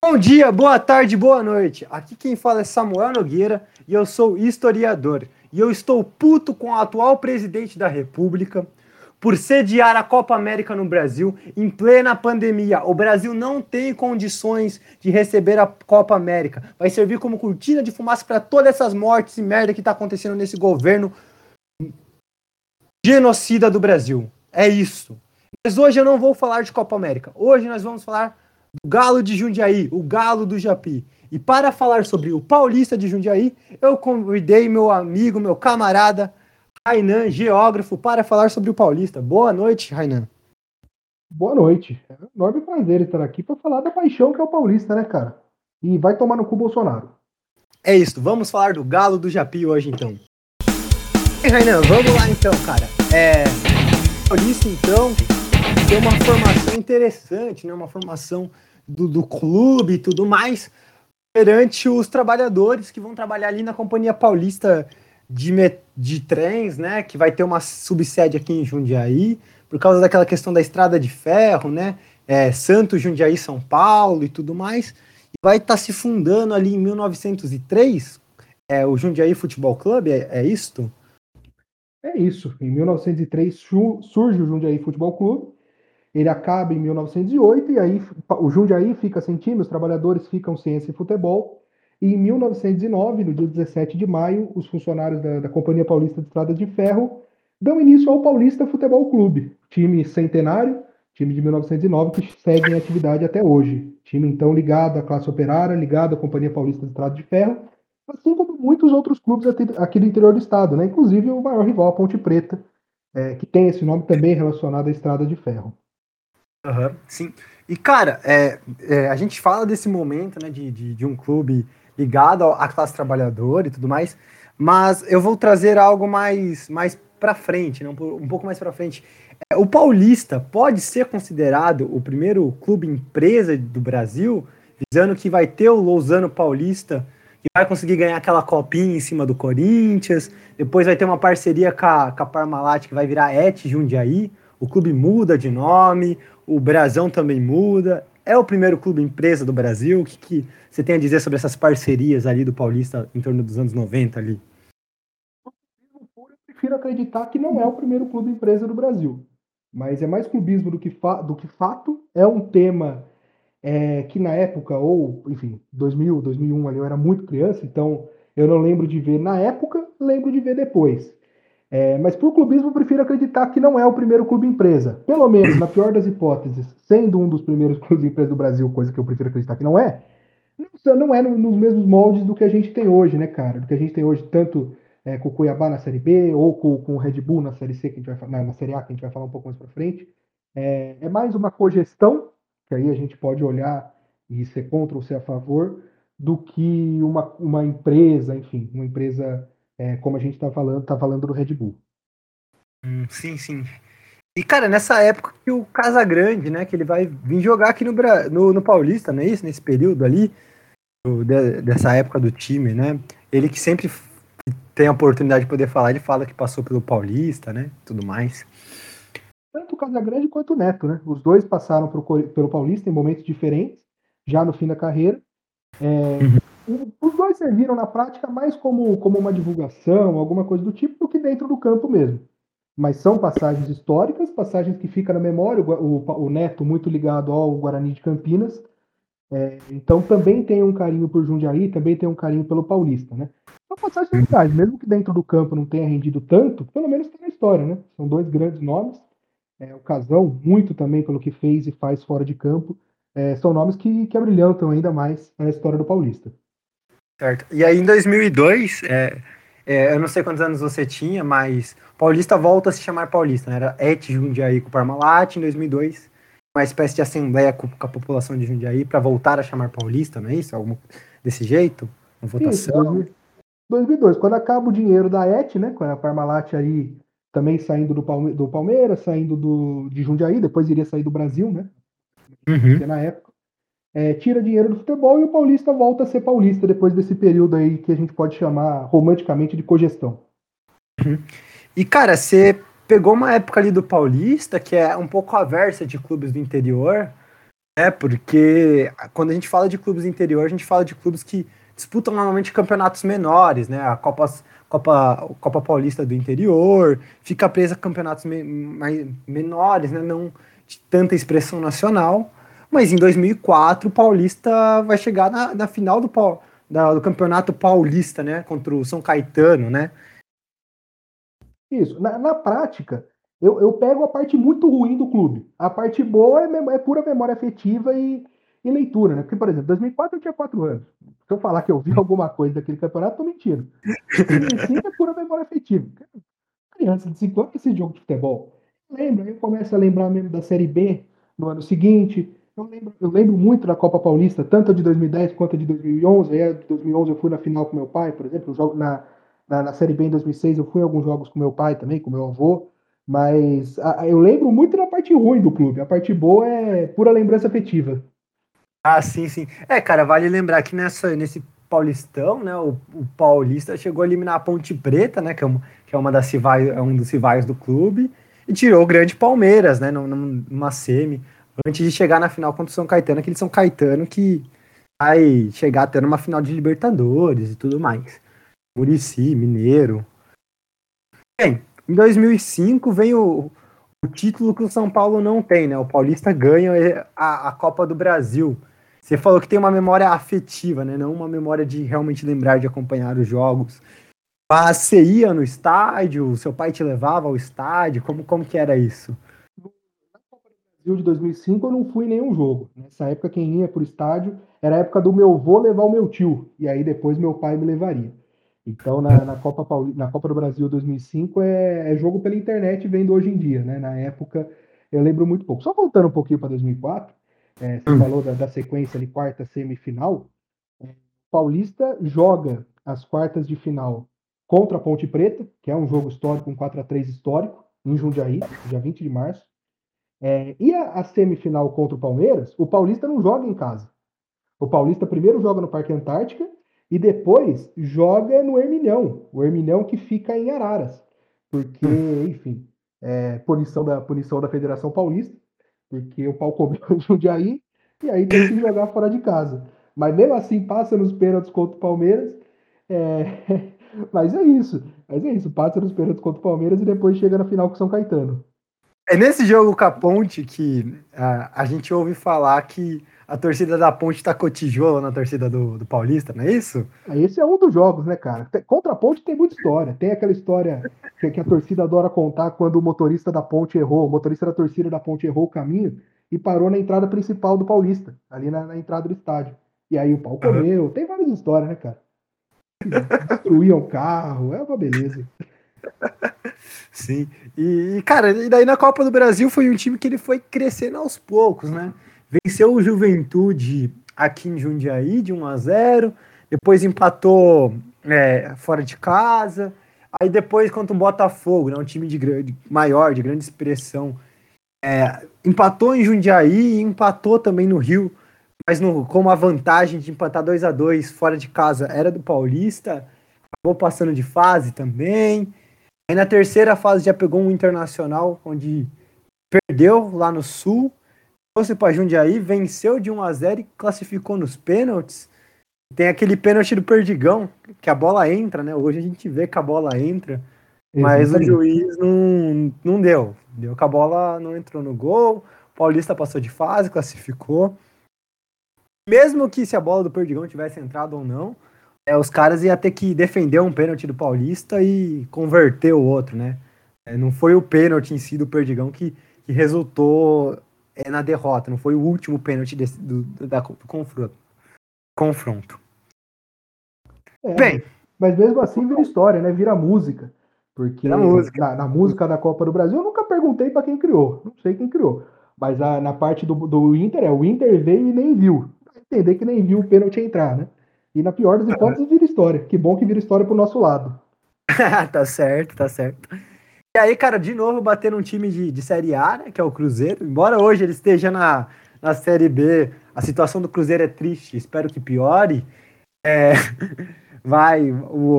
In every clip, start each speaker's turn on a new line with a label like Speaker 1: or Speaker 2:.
Speaker 1: Bom dia, boa tarde, boa noite. Aqui quem fala é Samuel Nogueira e eu sou historiador. E eu estou puto com o atual presidente da República por sediar a Copa América no Brasil em plena pandemia. O Brasil não tem condições de receber a Copa América. Vai servir como cortina de fumaça para todas essas mortes e merda que está acontecendo nesse governo genocida do Brasil. É isso. Mas hoje eu não vou falar de Copa América. Hoje nós vamos falar do Galo de Jundiaí, o Galo do Japi. E para falar sobre o Paulista de Jundiaí, eu convidei meu amigo, meu camarada, Rainan, geógrafo, para falar sobre o Paulista. Boa noite, Rainan.
Speaker 2: Boa noite. É um enorme prazer estar aqui para falar da paixão que é o Paulista, né, cara? E vai tomar no cu Bolsonaro.
Speaker 1: É isso, vamos falar do Galo do Japi hoje, então. E, Rainan, vamos lá então, cara. É. Paulista, então, tem uma formação interessante, né? Uma formação do, do clube e tudo mais, perante os trabalhadores que vão trabalhar ali na Companhia Paulista de, de Trens, né? Que vai ter uma subsede aqui em Jundiaí, por causa daquela questão da estrada de ferro, né? É, Santos, Jundiaí, São Paulo e tudo mais. E vai estar tá se fundando ali em 1903 é, o Jundiaí Futebol Clube, é, é isto?
Speaker 2: É isso. Em 1903 surge o Jundiaí Futebol Clube ele acaba em 1908 e aí o Jundiaí fica sem time, os trabalhadores ficam sem esse futebol. E em 1909, no dia 17 de maio, os funcionários da, da Companhia Paulista de Estradas de Ferro dão início ao Paulista Futebol Clube, time centenário, time de 1909 que segue em atividade até hoje. Time então ligado à classe operária, ligado à Companhia Paulista de Estradas de Ferro, assim como muitos outros clubes aqui do interior do estado, né? inclusive o maior rival, a Ponte Preta, é, que tem esse nome também relacionado à Estrada de Ferro.
Speaker 1: Uhum, sim. E, cara, é, é, a gente fala desse momento, né, de, de, de um clube ligado à classe trabalhadora e tudo mais, mas eu vou trazer algo mais, mais para frente, né, um, um pouco mais para frente. É, o Paulista pode ser considerado o primeiro clube empresa do Brasil, visando que vai ter o Lousano Paulista, que vai conseguir ganhar aquela copinha em cima do Corinthians, depois vai ter uma parceria com a, com a Parmalat, que vai virar Et Jundiaí, o clube muda de nome, o Brasão também muda. É o primeiro clube empresa do Brasil. O que, que você tem a dizer sobre essas parcerias ali do Paulista em torno dos anos 90 ali?
Speaker 2: Eu prefiro acreditar que não é o primeiro clube empresa do Brasil. Mas é mais clubismo do que, do que fato. É um tema é, que na época, ou enfim, 2000, 2001 ali, eu era muito criança, então eu não lembro de ver na época, lembro de ver depois. É, mas por clubismo, eu prefiro acreditar que não é o primeiro clube empresa. Pelo menos, na pior das hipóteses, sendo um dos primeiros clubes empresa do Brasil, coisa que eu prefiro acreditar que não é, não é nos mesmos moldes do que a gente tem hoje, né, cara? Do que a gente tem hoje, tanto é, com o Cuiabá na Série B ou com, com, o Red Bull na Série C, que a gente vai na, na Série A, que a gente vai falar um pouco mais para frente. É, é mais uma cogestão, que aí a gente pode olhar e ser contra ou ser a favor, do que uma, uma empresa, enfim, uma empresa é, como a gente está falando, tá falando do Red Bull.
Speaker 1: Hum, sim, sim. E, cara, nessa época que o Casagrande, né, que ele vai vir jogar aqui no, no, no Paulista, não é isso? Nesse período ali, do, de, dessa época do time, né? Ele que sempre tem a oportunidade de poder falar, ele fala que passou pelo Paulista, né? Tudo mais.
Speaker 2: Tanto o Casagrande quanto o Neto, né? Os dois passaram pro, pelo Paulista em momentos diferentes, já no fim da carreira. É, uhum os dois serviram na prática mais como, como uma divulgação, alguma coisa do tipo, do que dentro do campo mesmo. Mas são passagens históricas, passagens que ficam na memória, o, o, o Neto muito ligado ao Guarani de Campinas, é, então também tem um carinho por Jundiaí, também tem um carinho pelo Paulista, né? São passagens legais, mesmo que dentro do campo não tenha rendido tanto, pelo menos tem na história, né? São dois grandes nomes, é, o Casão, muito também pelo que fez e faz fora de campo, é, são nomes que, que abrilhantam ainda mais a história do Paulista.
Speaker 1: Certo. E aí em 2002, é, é, eu não sei quantos anos você tinha, mas Paulista volta a se chamar Paulista, né? Era Et Jundiaí com Parmalat em 2002, uma espécie de assembleia com, com a população de Jundiaí para voltar a chamar Paulista, não é isso? Algum desse jeito?
Speaker 2: Uma votação? Isso, 2002, quando acaba o dinheiro da Et, né? Com a Parmalat aí também saindo do, Palme do Palmeiras, saindo do, de Jundiaí, depois iria sair do Brasil, né? Uhum. Na época é, tira dinheiro do futebol e o paulista volta a ser paulista depois desse período aí que a gente pode chamar romanticamente de cogestão.
Speaker 1: Uhum. E cara, você pegou uma época ali do paulista que é um pouco aversa de clubes do interior, É, porque quando a gente fala de clubes interior, a gente fala de clubes que disputam normalmente campeonatos menores, né? A Copa, Copa, Copa Paulista do interior, fica presa a campeonatos me, mais, menores, né? Não de tanta expressão nacional. Mas em 2004, o Paulista vai chegar na, na final do, da, do Campeonato Paulista, né? Contra o São Caetano, né?
Speaker 2: Isso. Na, na prática, eu, eu pego a parte muito ruim do clube. A parte boa é, é pura memória afetiva e, e, leitura, né? Porque, por exemplo, em 2004 eu tinha 4 anos. Se eu falar que eu vi alguma coisa daquele campeonato, tô mentindo. 2005 é pura memória afetiva. Criança de 5 anos, esse jogo de futebol. Lembra, eu começo a lembrar mesmo da Série B no ano seguinte. Eu lembro, eu lembro muito da Copa Paulista, tanto a de 2010 quanto a de 2011. Aí, a de 2011 eu fui na final com meu pai, por exemplo. Eu jogo na, na, na Série B em 2006 eu fui em alguns jogos com meu pai também, com meu avô. Mas a, eu lembro muito da parte ruim do clube. A parte boa é pura lembrança afetiva.
Speaker 1: Ah, sim, sim. É, cara, vale lembrar que nessa, nesse Paulistão, né, o, o Paulista chegou a eliminar a Ponte Preta, né, que é uma, que é uma das rivais, é um dos rivais do clube, e tirou o grande Palmeiras, né, numa semi, antes de chegar na final contra o São Caetano, aquele São Caetano que vai chegar até numa final de Libertadores e tudo mais. Murici, Mineiro. Bem, em 2005 vem o, o título que o São Paulo não tem, né? O Paulista ganha a, a Copa do Brasil. Você falou que tem uma memória afetiva, né? Não uma memória de realmente lembrar de acompanhar os jogos. Mas você ia no estádio? Seu pai te levava ao estádio? Como, como que era isso?
Speaker 2: Brasil de 2005 eu não fui em nenhum jogo. Nessa época quem ia para o estádio era a época do meu avô levar o meu tio. E aí depois meu pai me levaria. Então, na, na, Copa, Pauli, na Copa do Brasil 2005 é, é, jogo pela internet vendo hoje em dia, né? Na época, eu lembro muito pouco. Só voltando um pouquinho para 2004, é, você hum. falou da, da, sequência de quarta semifinal. É, Paulista joga as quartas de final contra a Ponte Preta, que é um jogo histórico, um 4 a 3 histórico, em Jundiaí, dia 20 de março. É, e a, a, semifinal contra o Palmeiras, o Paulista não joga em casa. O Paulista primeiro joga no Parque Antártica e depois joga no Herminhão, o Herminhão que fica em Araras, porque, hum. enfim, é punição da, punição da Federação Paulista, porque o pau comeu o Jundiaí, e aí tem que jogar fora de casa. Mas mesmo assim passa nos pênaltis contra o Palmeiras, é... mas é isso, mas é isso, passa nos pênaltis contra o Palmeiras e depois chega na final com o São Caetano.
Speaker 1: É nesse jogo com a Ponte que a, a gente ouve falar que a torcida da Ponte tacou tijolo na torcida do, do Paulista, não é isso?
Speaker 2: Esse é um dos jogos, né, cara? Contra a Ponte tem muita história. Tem aquela história que, que a torcida adora contar quando o motorista da Ponte errou, o motorista da torcida da Ponte errou o caminho e parou na entrada principal do Paulista, ali na, na entrada do estádio. E aí o pau comeu. Uhum. Tem várias histórias, né, cara? Destruíam o carro, é uma beleza.
Speaker 1: Sim. E, cara, e daí na Copa do Brasil foi um time que ele foi crescendo aos poucos, né? Venceu o Juventude aqui em Jundiaí de 1 a 0 depois empatou é, fora de casa, aí depois contra o Botafogo, né, um time de grande, maior, de grande expressão, é, empatou em Jundiaí e empatou também no Rio, mas no, com a vantagem de empatar 2 a 2 fora de casa era do Paulista, acabou passando de fase também. Aí na terceira fase já pegou um internacional, onde perdeu lá no Sul, trouxe para Jundiaí, venceu de 1 a 0 e classificou nos pênaltis. Tem aquele pênalti do Perdigão, que a bola entra, né? Hoje a gente vê que a bola entra, mas o juiz não, não deu. Deu que a bola não entrou no gol. O Paulista passou de fase, classificou. Mesmo que se a bola do Perdigão tivesse entrado ou não, é, os caras iam ter que defender um pênalti do Paulista e converter o outro, né? É, não foi o pênalti em si do Perdigão que, que resultou é, na derrota, não foi o último pênalti desse, do, da, do confronto. confronto.
Speaker 2: É, Bem, mas mesmo assim vira história, né? Vira música. Porque música. Na, na, música da Copa do Brasil eu nunca perguntei para quem criou. Não sei quem criou. Mas a, na parte do, do Inter, é o Inter veio e nem viu. Entender que nem viu o pênalti entrar, né? E na pior das hipóteses vira história. Que bom que vira história pro nosso lado.
Speaker 1: tá certo, tá certo. E aí, cara, de novo batendo um time de, de Série A, né, que é o Cruzeiro. Embora hoje ele esteja na, na Série B, a situação do Cruzeiro é triste, espero que piore. É, vai,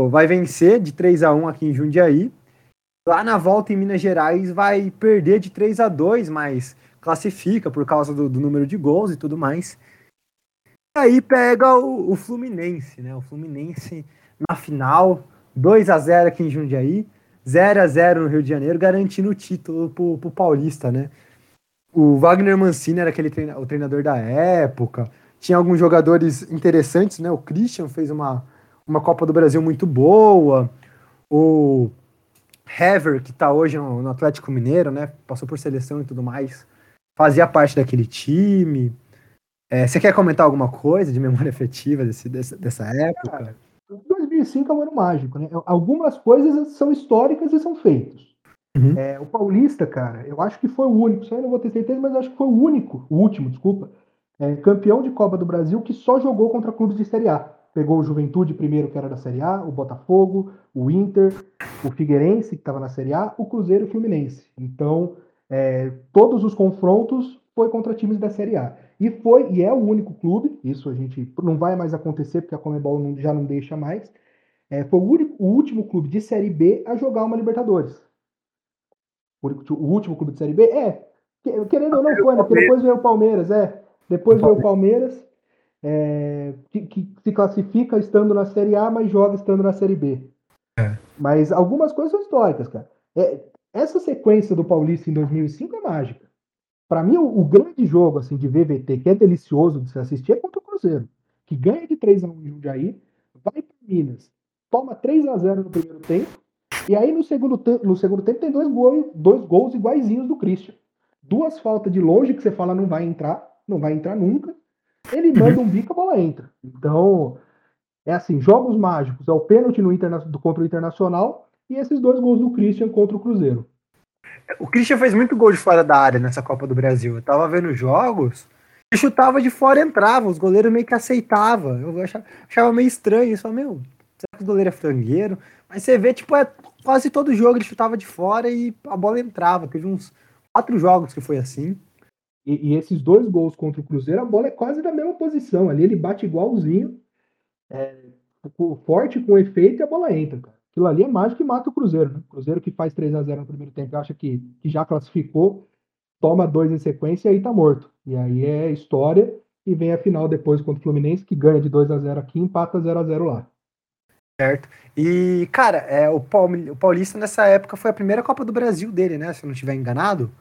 Speaker 1: vai vencer de 3 a 1 aqui em Jundiaí. Lá na volta em Minas Gerais vai perder de 3 a 2 mas classifica por causa do, do número de gols e tudo mais. Aí pega o, o, Fluminense, né? O Fluminense na final, 2 a 0 aqui em Jundiaí, 0 a 0 no Rio de Janeiro, garantindo o título pro, pro Paulista, né? O Wagner Mancini era aquele treina, o treinador da época. Tinha alguns jogadores interessantes, né? O Christian fez uma, uma Copa do Brasil muito boa. O Hever, que está hoje no, no, Atlético Mineiro, né? Passou por seleção e tudo mais. Fazia parte daquele time. É, você quer comentar alguma coisa de memória afetiva desse, dessa, dessa época? Cara,
Speaker 2: 2005 é um ano mágico, né? Algumas coisas são históricas e são feitos. Uhum. É, o Paulista, cara, eu acho que foi o único, só eu não vou ter certeza, mas eu acho que foi o único, o último, desculpa, é, campeão de Copa do Brasil que só jogou contra clubes de Série A. Pegou o Juventude primeiro, que era da Série A, o Botafogo, o Inter, o Figueirense, que estava na Série A, o Cruzeiro e o Fluminense. Então, é, todos os confrontos foi contra times da Série A. E foi, e é o único clube, isso a gente não vai mais acontecer, porque a Comebol não, já não deixa mais, é, foi o, único, o último clube de Série B a jogar uma Libertadores. O último clube de Série B? É. Querendo ou não foi, né? Porque depois veio o Palmeiras, é. Depois veio o Palmeiras, é, que, que, se classifica estando na Série A, mas joga estando na Série B. É. Mas algumas coisas são históricas, cara. É, essa sequência do Paulista em 2005 é mágica. Para mim, o, o, grande jogo assim de VVT, que é delicioso de se assistir, é contra o Cruzeiro, que ganha de 3 a 1 em Jundiaí, vai para Minas, toma 3 a 0 no primeiro tempo, e aí no segundo, no segundo tempo tem dois gols, dois gols iguaizinhos do Christian. Duas faltas de longe que você fala não vai entrar, não vai entrar nunca. Ele manda um bico, a bola entra. Então, é assim, jogos mágicos, é o pênalti no interna contra o Internacional e esses dois gols do Christian contra o Cruzeiro.
Speaker 1: O Christian fez muito gol de fora da área nessa Copa do Brasil. Eu tava vendo jogos, ele chutava de fora entrava, os goleiros meio que aceitavam. Eu achava, achava meio estranho isso, meu, será que o goleiro é frangueiro? Mas você vê, tipo, é, quase todo jogo ele chutava de fora e a bola entrava. Teve uns quatro jogos que foi assim.
Speaker 2: E, e, esses dois gols contra o Cruzeiro, a bola é quase da mesma posição. Ali ele bate igualzinho, é, forte com efeito e a bola entra, cara. Aquilo ali é mágico e mata o Cruzeiro, né? Cruzeiro que faz 3 a 0 no primeiro tempo, acha que, que já classificou, toma dois em sequência e aí tá morto. E aí é história e vem a final depois contra o Fluminense, que ganha de 2 a 0 aqui e empata 0 a 0 lá.
Speaker 1: Certo. E, cara, é, o, Paulista nessa época foi a primeira Copa do Brasil dele, né? Se eu não estiver enganado.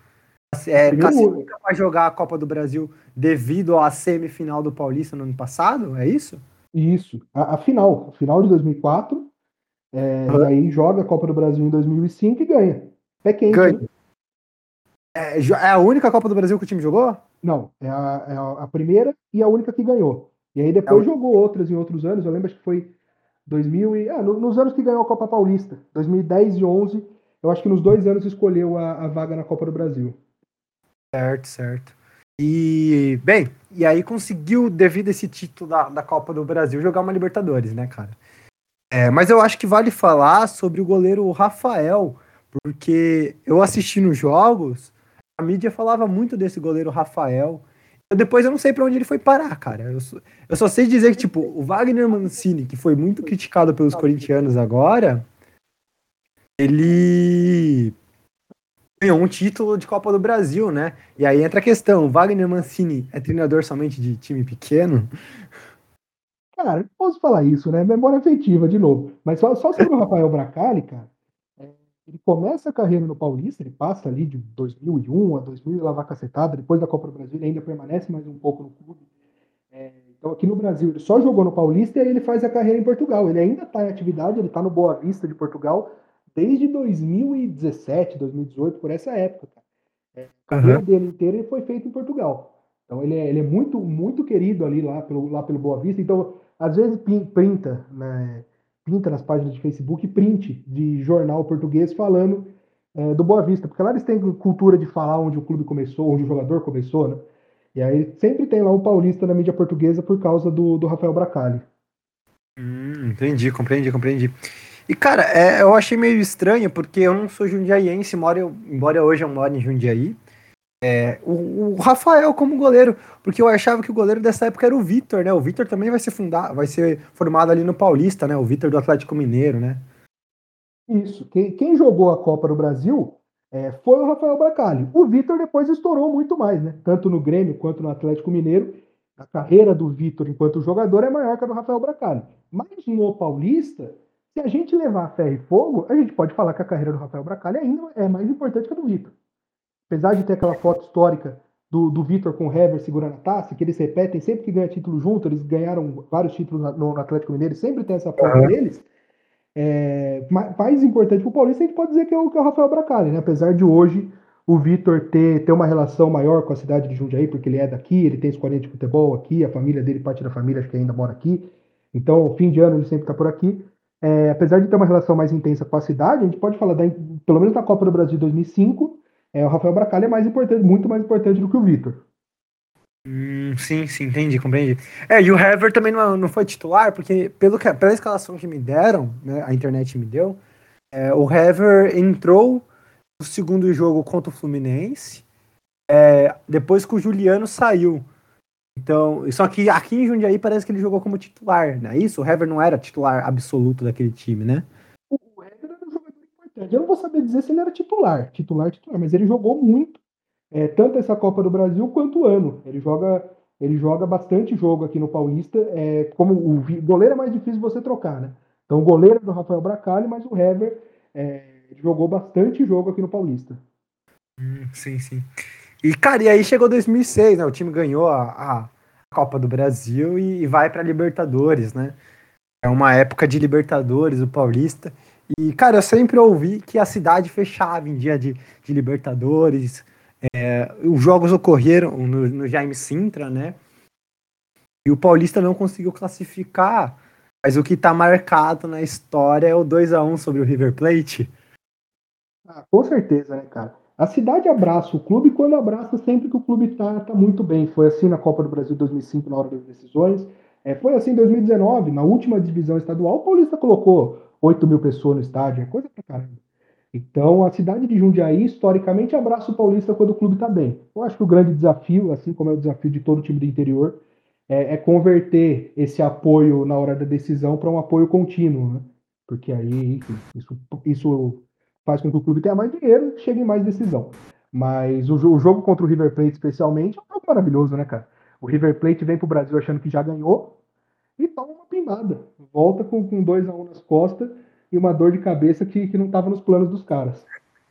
Speaker 1: É, classifica para jogar a Copa do Brasil devido à semifinal do Paulista no ano passado, é isso?
Speaker 2: Isso, a, a final, a final de 2004, é, uhum. e aí joga a Copa do Brasil em 2005 e ganha. É quente. Ganha.
Speaker 1: É, é, a única Copa do Brasil que o time jogou?
Speaker 2: Não, é a, é a primeira e a única que ganhou. E aí depois é jogou outras em outros anos, eu lembro que foi 2000 e, ah, nos anos que ganhou a Copa Paulista, 2010 e 11, eu acho que nos dois anos escolheu a, a vaga na Copa do Brasil.
Speaker 1: Certo, certo. E, bem, e aí conseguiu, devido a esse título da, da Copa do Brasil, jogar uma Libertadores, né, cara? É, mas eu acho que vale falar sobre o goleiro Rafael, porque eu assisti nos jogos, a mídia falava muito desse goleiro Rafael. Eu, depois eu não sei para onde ele foi parar, cara. Eu só, eu só sei dizer que, tipo, o Wagner Mancini, que foi muito criticado pelos corintianos agora, ele ganhou um título de Copa do Brasil, né? E aí entra a questão: Wagner Mancini é treinador somente de time pequeno?
Speaker 2: Cara, posso falar isso, né? Memória afetiva, de novo. Mas só, só sobre o Rafael Bracali, cara, é, ele começa a carreira no Paulista, ele passa ali de 2001 a 2000 lavar cacetada, depois da Copa do Brasil ele ainda permanece mais um pouco no clube. É, então aqui no Brasil ele só jogou no Paulista e aí ele faz a carreira em Portugal. Ele ainda está em atividade, ele está no Boa Vista de Portugal, desde 2017, 2018, por essa época. É, a carreira uhum. dele inteira foi feita em Portugal. Então ele é, ele é muito, muito querido ali lá pelo, lá pelo Boa Vista. Então, às vezes printa, né, pinta nas páginas de Facebook print de jornal português falando é, do Boa Vista, porque lá eles têm cultura de falar onde o clube começou, onde o jogador começou, né? E aí sempre tem lá o paulista na mídia portuguesa por causa do, do Rafael Bracali.
Speaker 1: Hum, entendi, compreendi, compreendi. E, cara, é, eu achei meio estranho, porque eu não sou jundiaiense, moro, embora hoje eu moro em Jundiaí. É, o, o, Rafael como goleiro, porque eu achava que o goleiro dessa época era o Vitor, né? O Vitor também vai ser fundado, vai ser formado ali no Paulista, né? O Vitor do Atlético Mineiro, né?
Speaker 2: Isso. Quem, quem, jogou a Copa do Brasil é, foi o Rafael Bracali. O Vitor depois estourou muito mais, né? Tanto no Grêmio quanto no Atlético Mineiro. A carreira do Vitor enquanto jogador é maior que a do Rafael Bracali. Mas no Paulista, se a gente levar ferro e fogo, a gente pode falar que a carreira do Rafael Bracali ainda é mais importante que a do Vitor. Apesar de ter aquela foto histórica do, do Vitor com o Hever segurando a taça, que eles repetem sempre que ganha título junto, eles ganharam vários títulos no, no Atlético Mineiro, sempre tem essa foto uhum. deles. É, mais importante para o Paulista, a gente pode dizer que é o, que é o Rafael Bracali, né? Apesar de hoje o Vitor ter, ter uma relação maior com a cidade de Jundiaí, porque ele é daqui, ele tem escolinha de futebol aqui, a família dele, parte da família, acho que ainda mora aqui. Então, fim de ano ele sempre está por aqui. É, apesar de ter uma relação mais intensa com a cidade, a gente pode falar, da, pelo menos na Copa do Brasil de 2005, é, o Rafael Bracalha é mais importante, muito mais importante do que o Vitor.
Speaker 1: Hum, sim, sim, entendi, compreendi. É, e o Hever também não, não foi titular, porque pelo que, pela escalação que me deram, né, a internet me deu, é, o Hever entrou no segundo jogo contra o Fluminense, é, depois que o Juliano saiu. Então, só que aqui em Jundiaí parece que ele jogou como titular, não é isso? O Hever não era titular absoluto daquele time, né?
Speaker 2: Eu não vou saber dizer se ele era titular, titular, titular, mas ele jogou muito, é, tanto essa Copa do Brasil quanto o ano. Ele joga, ele joga bastante jogo aqui no Paulista. É, como o goleiro é mais difícil você trocar, né? Então o goleiro é do Rafael Bracali, mas o Hever é, jogou bastante jogo aqui no Paulista.
Speaker 1: Hum, sim, sim. E, cara, e aí chegou 2006, né? O time ganhou a, a Copa do Brasil e, e vai para Libertadores, né? É uma época de Libertadores, o Paulista. E, cara, eu sempre ouvi que a cidade fechava em dia de, de Libertadores. É, os jogos ocorreram no, no Jaime Sintra, né? E o Paulista não conseguiu classificar. Mas o que está marcado na história é o 2 a 1 sobre o River Plate.
Speaker 2: Ah, com certeza, né, cara? A cidade abraça o clube quando abraça sempre que o clube está tá muito bem. Foi assim na Copa do Brasil 2005, na hora das decisões. É, foi assim em 2019, na última divisão estadual, o Paulista colocou 8 mil pessoas no estádio, é coisa pra caramba. Então, a cidade de Jundiaí, historicamente, abraça o Paulista quando o clube está bem. Eu acho que o grande desafio, assim como é o desafio de todo time do interior, é, é converter esse apoio na hora da decisão para um apoio contínuo, né? Porque aí, isso, isso faz com que o clube tenha mais dinheiro e chegue em mais decisão. Mas o, o, jogo contra o River Plate, especialmente, é um jogo maravilhoso, né, cara? O River Plate vem para o Brasil achando que já ganhou e toma uma pimbada volta com, com dois a um nas costas e uma dor de cabeça que, que não estava nos planos dos caras.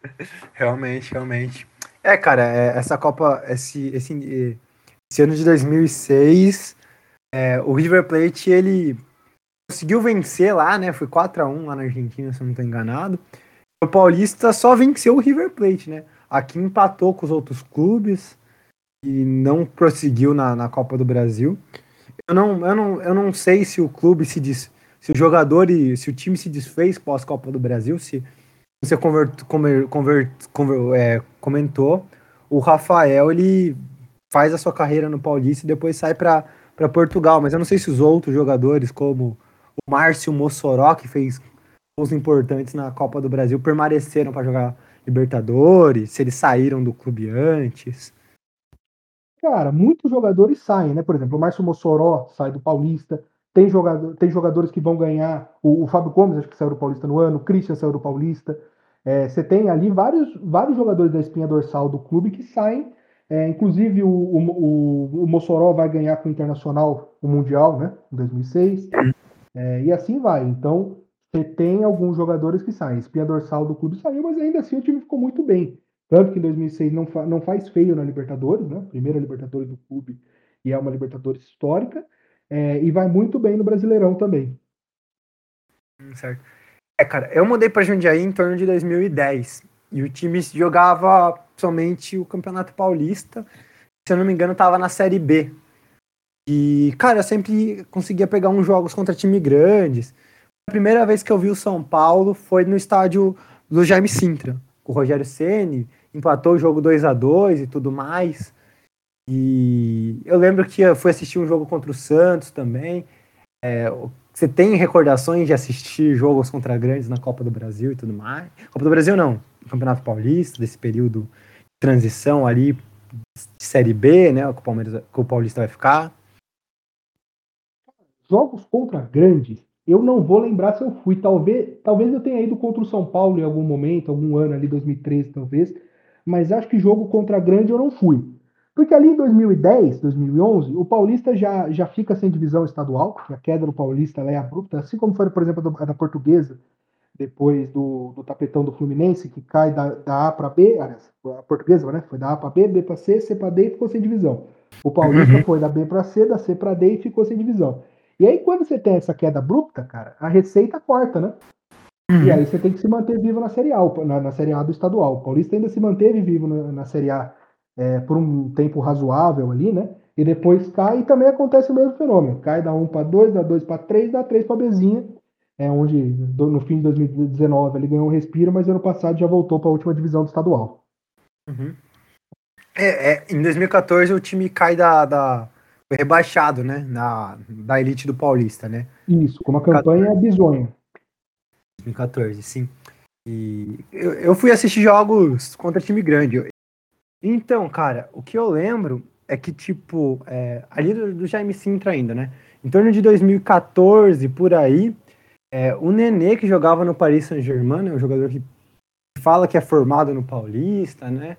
Speaker 1: Realmente, realmente. É, cara, é, essa Copa, esse, esse, esse ano de 2006, é, o River Plate, ele conseguiu vencer lá, né? Foi 4 a 1 lá na Argentina, se eu não estou enganado. O Paulista só venceu o River Plate, né? Aqui empatou com os outros clubes e não prosseguiu na, na Copa do Brasil eu não, eu não, eu não sei se o clube se diz, se o jogador e se o time se desfez pós Copa do Brasil, se você convert, é, comentou, o Rafael ele faz a sua carreira no Paulista e depois sai para Portugal, mas eu não sei se os outros jogadores como o Márcio Mossoró que fez gols importantes na Copa do Brasil permaneceram para jogar Libertadores, se eles saíram do clube antes.
Speaker 2: Cara, muitos jogadores saem, né? Por exemplo, o Márcio Mossoró sai do Paulista. Tem, jogador, tem jogadores que vão ganhar. O, o Fábio Gomes, acho que saiu do Paulista no ano. O Christian saiu do Paulista. É, você tem ali vários, vários jogadores da espinha dorsal do clube que saem. É, inclusive, o, o, o, Mossoró vai ganhar com o Internacional o Mundial, né? Em 2006. É, e assim vai. Então, você tem alguns jogadores que saem. A espinha dorsal do clube saiu, mas ainda assim o time ficou muito bem. Tanto que em 2006 não, fa não faz feio na Libertadores, né? Primeira Libertadores do clube e é uma Libertadores histórica. É, e vai muito bem no Brasileirão também.
Speaker 1: Hum, certo. É, cara, eu mudei para Jundiaí em torno de 2010 e o time jogava somente o Campeonato Paulista. Se eu não me engano, estava na Série B. E, cara, eu sempre conseguia pegar uns jogos contra time grandes. A primeira vez que eu vi o São Paulo foi no estádio do Jaime Sintra, com o Rogério Ceni empatou o jogo 2 a 2 e tudo mais. E eu lembro que eu fui assistir um jogo contra o Santos também. É, você tem recordações de assistir jogos contra grandes na Copa do Brasil e tudo mais? Copa do Brasil não, Campeonato Paulista, desse período de transição ali de Série B, né? Que o, Palmeiras, que o Paulista vai ficar.
Speaker 2: Jogos contra grandes eu não vou lembrar se eu fui. Talvez, talvez eu tenha ido contra o São Paulo em algum momento, algum ano ali, 2013 talvez. Mas acho que jogo contra a grande eu não fui. Porque ali em 2010, 2011, o Paulista já, já fica sem divisão estadual, a queda do Paulista é abrupta, assim como foi, por exemplo, a da Portuguesa, depois do, do tapetão do Fluminense, que cai da, da A para B, a Portuguesa, né? Foi da A para B, B para C, C para D e ficou sem divisão. O Paulista uhum. foi da B para C, da C para D e ficou sem divisão. E aí, quando você tem essa queda abrupta, cara, a receita corta, né? Uhum. E aí você tem que se manter vivo na Série A, na, na Série A do estadual. O Paulista ainda se manteve vivo na, na Série A é, por um tempo razoável ali, né? E depois cai e também acontece o mesmo fenômeno. Cai da 1 para 2, da 2 para 3, da 3 para Bezinha, é onde no fim de 2019 ele ganhou um respiro, mas ano passado já voltou para a última divisão do estadual.
Speaker 1: Uhum. É, é, em 2014 o time cai da, da foi rebaixado, né? Na, da elite do Paulista, né?
Speaker 2: Isso, com uma campanha bizonha.
Speaker 1: 2014, sim. E eu, eu fui assistir jogos contra time grande. Então, cara, o que eu lembro é que, tipo, é, ali do, do Jaime Sintra ainda, né? Em torno de 2014, por aí, é, o Nenê, que jogava no Paris Saint-Germain, é um jogador que fala que é formado no Paulista, né?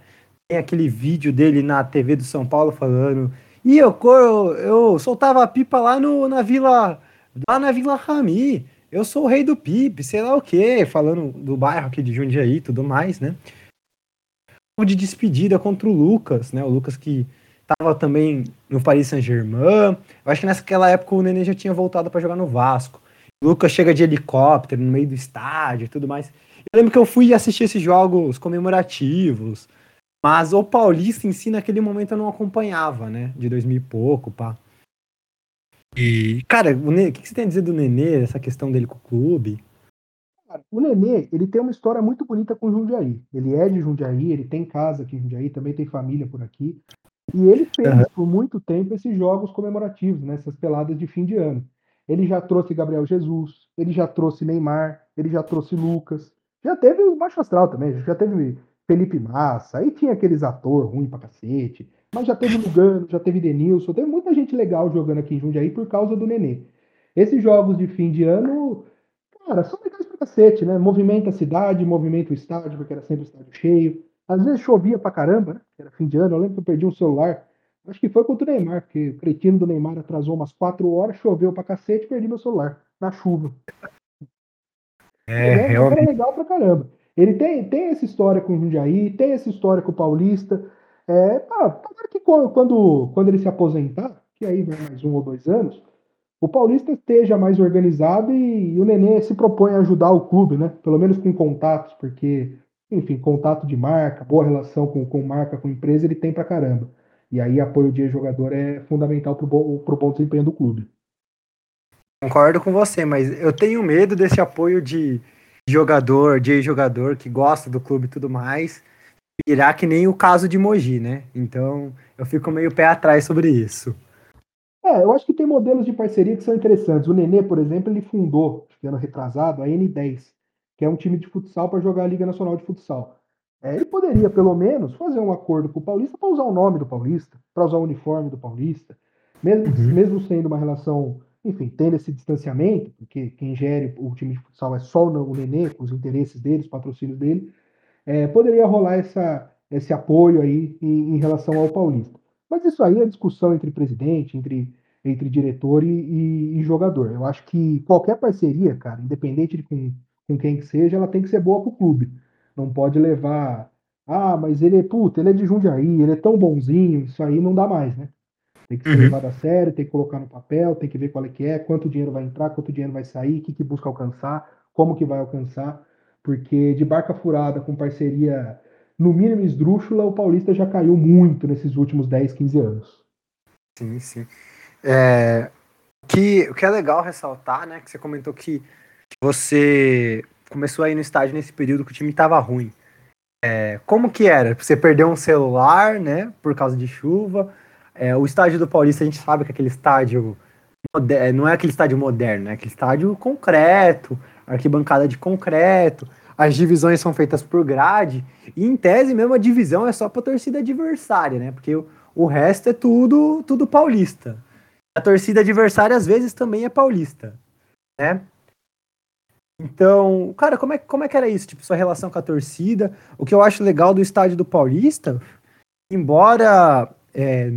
Speaker 1: Tem aquele vídeo dele na TV do São Paulo falando. E eu, eu, eu soltava a pipa lá no, na Vila. Lá na Vila Rami. Eu sou o rei do pipe, sei lá o quê, falando do bairro aqui de Jundiaí e tudo mais, né? De despedida contra o Lucas, né? O Lucas que estava também no Paris Saint-Germain. Eu acho que naquela época o Nenê já tinha voltado para jogar no Vasco. O Lucas chega de helicóptero no meio do estádio e tudo mais. Eu lembro que eu fui assistir esses jogos comemorativos, mas o Paulista em si, naquele momento, eu não acompanhava, né? De 2000 e pouco, pá. E, cara, o, o que você tem a dizer do Nenê, essa questão dele com o clube?
Speaker 2: O Nenê, ele tem uma história muito bonita com o Jundiaí. Ele é de Jundiaí, ele tem casa aqui em Jundiaí, também tem família por aqui. E ele fez uhum. por muito tempo esses jogos comemorativos, né, essas peladas de fim de ano. Ele já trouxe Gabriel Jesus, ele já trouxe Neymar, ele já trouxe Lucas. Já teve o Macho Astral também, já teve Felipe Massa, aí tinha aqueles ator ruim pra cacete. Mas já teve Lugano, já teve Denilson, teve muita gente legal jogando aqui em Jundiaí por causa do Nenê. Esses jogos de fim de ano, cara, são legais pra cacete, né? Movimenta a cidade, movimenta o estádio, porque era sempre o estádio cheio. Às vezes chovia pra caramba, né? Era fim de ano, eu lembro que eu perdi um celular Acho que foi contra o Neymar, porque o cretino do Neymar atrasou umas quatro horas, choveu pra cacete e perdi meu celular na chuva. É, realmente. legal pra caramba. Ele tem, tem essa história com o Jundiaí, tem essa história com o Paulista. É, pá, que quando, quando ele se aposentar, que aí vai mais um ou dois anos, o Paulista esteja mais organizado e, e o Nenê se propõe a ajudar o clube, né? Pelo menos com contatos, porque, enfim, contato de marca, boa relação com, com marca, com empresa, ele tem pra caramba. E aí apoio de jogador é fundamental para o bom, bom desempenho do clube.
Speaker 1: Concordo com você, mas eu tenho medo desse apoio de jogador, de jogador que gosta do clube e tudo mais, virar que nem o caso de Mogi, né? Então eu fico meio pé atrás sobre isso.
Speaker 2: É, eu acho que tem modelos de parceria que são interessantes. O Nenê, por exemplo, ele fundou, ano retrasado, a N10, que é um time de futsal para jogar a Liga Nacional de Futsal. É, ele poderia, pelo menos, fazer um acordo com o Paulista para usar o nome do Paulista, para usar o uniforme do Paulista, mesmo, uhum. mesmo sendo uma relação, enfim, tendo esse distanciamento, porque quem gere o time de futsal é só o Nenê, com os interesses dele, os patrocínios dele, é, poderia rolar essa, esse apoio aí em, em, relação ao Paulista. Mas isso aí é discussão entre presidente, entre, entre diretor e, e, e jogador. Eu acho que qualquer parceria, cara, independente de com, com quem que seja, ela tem que ser boa para o clube. Não pode levar. Ah, mas ele é puta, ele é de Jundiaí, ele é tão bonzinho, isso aí não dá mais, né? Tem que ser uhum. levado a sério, tem que colocar no papel, tem que ver qual é que é, quanto dinheiro vai entrar, quanto dinheiro vai sair, o que, que busca alcançar, como que vai alcançar, porque de barca furada com parceria no mínimo esdrúxula, o Paulista já caiu muito nesses últimos 10, 15 anos.
Speaker 1: Sim, sim. É, que, o que é legal ressaltar, né, que você comentou que você começou aí no estádio nesse período que o time tava ruim. É, como que era? Você perdeu um celular, né, por causa de chuva. É, o estádio do Paulista, a gente sabe que é aquele estádio não é aquele estádio moderno, é aquele estádio concreto, arquibancada de concreto. As divisões são feitas por grade, e em tese mesmo a divisão é só para torcida adversária, né? Porque o, o resto é tudo tudo paulista. A torcida adversária às vezes também é paulista, né? Então, cara, como é, como é que era isso? Tipo, sua relação com a torcida? O que eu acho legal do estádio do Paulista, embora é,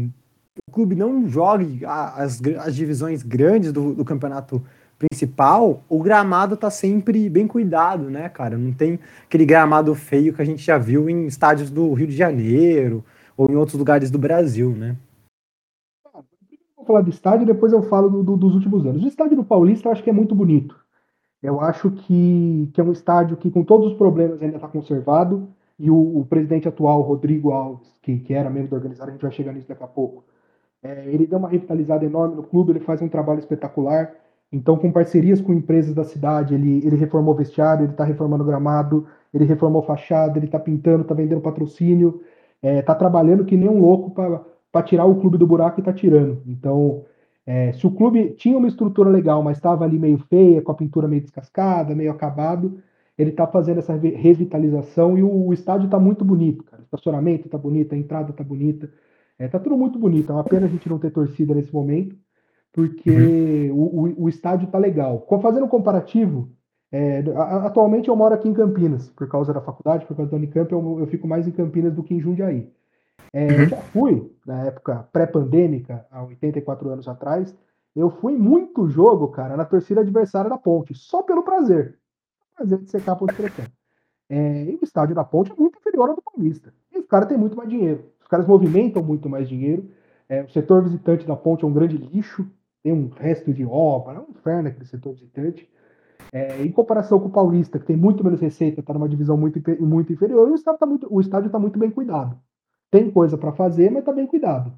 Speaker 1: o clube não jogue as, as divisões grandes do, do campeonato principal, o gramado tá sempre bem cuidado, né, cara? Não tem aquele gramado feio que a gente já viu em estádios do Rio de Janeiro ou em outros lugares do Brasil, né?
Speaker 2: Vou falar do estádio, depois eu falo do, do, dos últimos anos. O estádio do Paulista eu acho que é muito bonito. Eu acho que, que é um estádio que, com todos os problemas, ainda está conservado. E o, o, presidente atual, Rodrigo Alves, que, que era membro da organização, a gente vai chegar nisso daqui a pouco, é, ele deu uma revitalizada enorme no clube, ele faz um trabalho espetacular. Então, com parcerias com empresas da cidade, ele, ele reformou vestiário, ele está reformando gramado, ele reformou fachada, ele está pintando, está vendendo patrocínio, está é, tá trabalhando que nem um louco para tirar o clube do buraco e está tirando. Então, é, se o clube tinha uma estrutura legal, mas estava ali meio feia, com a pintura meio descascada, meio acabado, ele está fazendo essa revitalização e o, o estádio está muito bonito, cara. O estacionamento está bonito, a entrada está bonita. É, tá tudo muito bonito. É uma pena a gente não ter torcida nesse momento, porque uhum. o, o, o, estádio tá legal. Fazendo um comparativo, é, atualmente eu moro aqui em Campinas, por causa da faculdade, por causa da Unicamp, eu, eu fico mais em Campinas do que em Jundiaí. É, uhum. Eu já fui, na época pré-pandêmica, há 84 anos atrás, eu fui muito jogo, cara, na torcida adversária da Ponte, só pelo prazer. Prazer de secar a Ponte Preta. É, e o estádio da Ponte é muito inferior ao do Paulista. E os caras têm muito mais dinheiro. Caras movimentam muito mais dinheiro. É, o setor visitante da Ponte é um grande lixo. Tem um resto de obra, é um inferno aquele setor visitante. É, em comparação com o Paulista, que tem muito menos receita, está numa divisão muito, muito inferior, o estádio está muito, o tá muito bem cuidado. Tem coisa para fazer, mas tá bem cuidado.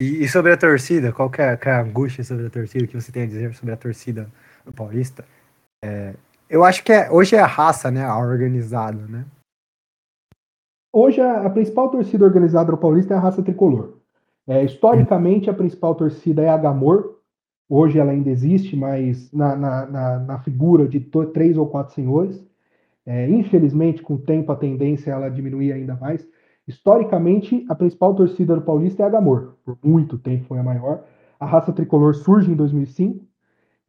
Speaker 1: E, e sobre a torcida, qual que é, que é, a angústia sobre a torcida que você tem a dizer sobre a torcida do Paulista? É, eu acho que é, hoje é a raça, né, a organizada, né?
Speaker 2: Hoje a, a principal torcida organizada do Paulista é a raça tricolor. É, historicamente, a principal torcida é a Gamor. Hoje ela ainda existe, mas na, na, na, na figura de três ou quatro senhores. É, infelizmente, com o tempo, a tendência ela diminuir ainda mais. Historicamente, a principal torcida do Paulista é a Gamor. Por muito tempo foi a maior. A raça tricolor surge em 2005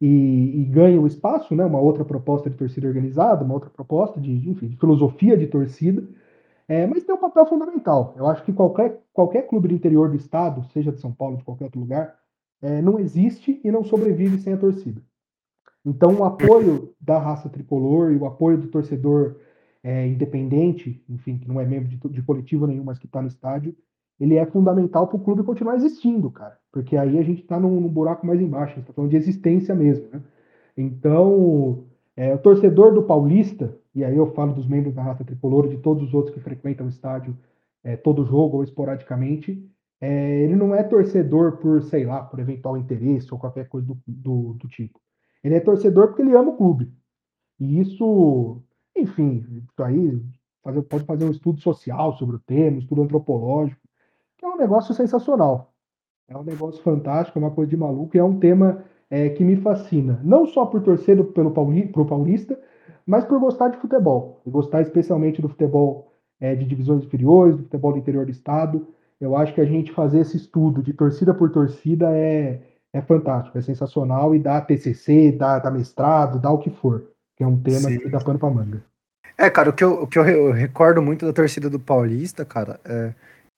Speaker 2: e, e ganha o espaço, né, uma outra proposta de torcida organizada, uma outra proposta de, enfim, de filosofia de torcida. É, mas tem um papel fundamental. Eu acho que qualquer, qualquer clube do interior do estado, seja de São Paulo, de qualquer outro lugar, é, não existe e não sobrevive sem a torcida. Então, o apoio da raça tricolor e o apoio do torcedor é, independente, enfim, que não é membro de, de coletivo nenhum, mas que está no estádio, ele é fundamental para o clube continuar existindo, cara. Porque aí a gente está num, num, buraco mais embaixo, a gente está falando de existência mesmo, né? Então, é, o torcedor do Paulista, e aí eu falo dos membros da raça tricolor de todos os outros que frequentam o estádio é, todo jogo ou esporadicamente, é, ele não é torcedor por, sei lá, por eventual interesse ou qualquer coisa do, do, do tipo. Ele é torcedor porque ele ama o clube. E isso, enfim, isso aí fazer, pode fazer um estudo social sobre o tema, um estudo antropológico, que é um negócio sensacional. É um negócio fantástico, é uma coisa de maluco, e é um tema é, que me fascina. Não só por torcer pelo Pauli, pro Paulista, mas por gostar de futebol. E gostar especialmente do futebol é, de divisões inferiores, do futebol do interior do estado. Eu acho que a gente fazer esse estudo de torcida por torcida é, é fantástico, é sensacional e dá TCC, dá, dá mestrado, dá o que for, que é um tema Sim. que dá pano pra manga.
Speaker 1: É, cara, o que eu, o que eu recordo muito da torcida do Paulista, cara, é,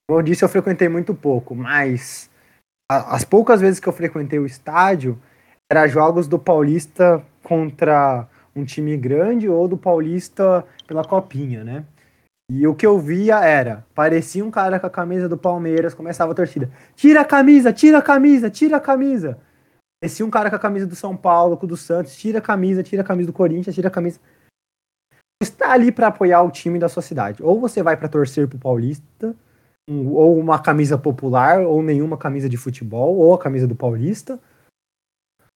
Speaker 1: como eu disse, eu frequentei muito pouco, mas a, as poucas vezes que eu frequentei o estádio, era jogos do Paulista contra um time grande ou do Paulista pela Copinha, né? E o que eu via era, parecia um cara com a camisa do Palmeiras, começava a torcida. Tira a camisa, tira a camisa, tira a camisa. Parecia um cara com a camisa do São Paulo, com o do Santos, tira a camisa, tira a camisa do Corinthians, tira a camisa. Está ali para apoiar o time da sua cidade. Ou você vai para torcer pro Paulista, ou uma camisa popular, ou nenhuma camisa de futebol, ou a camisa do Paulista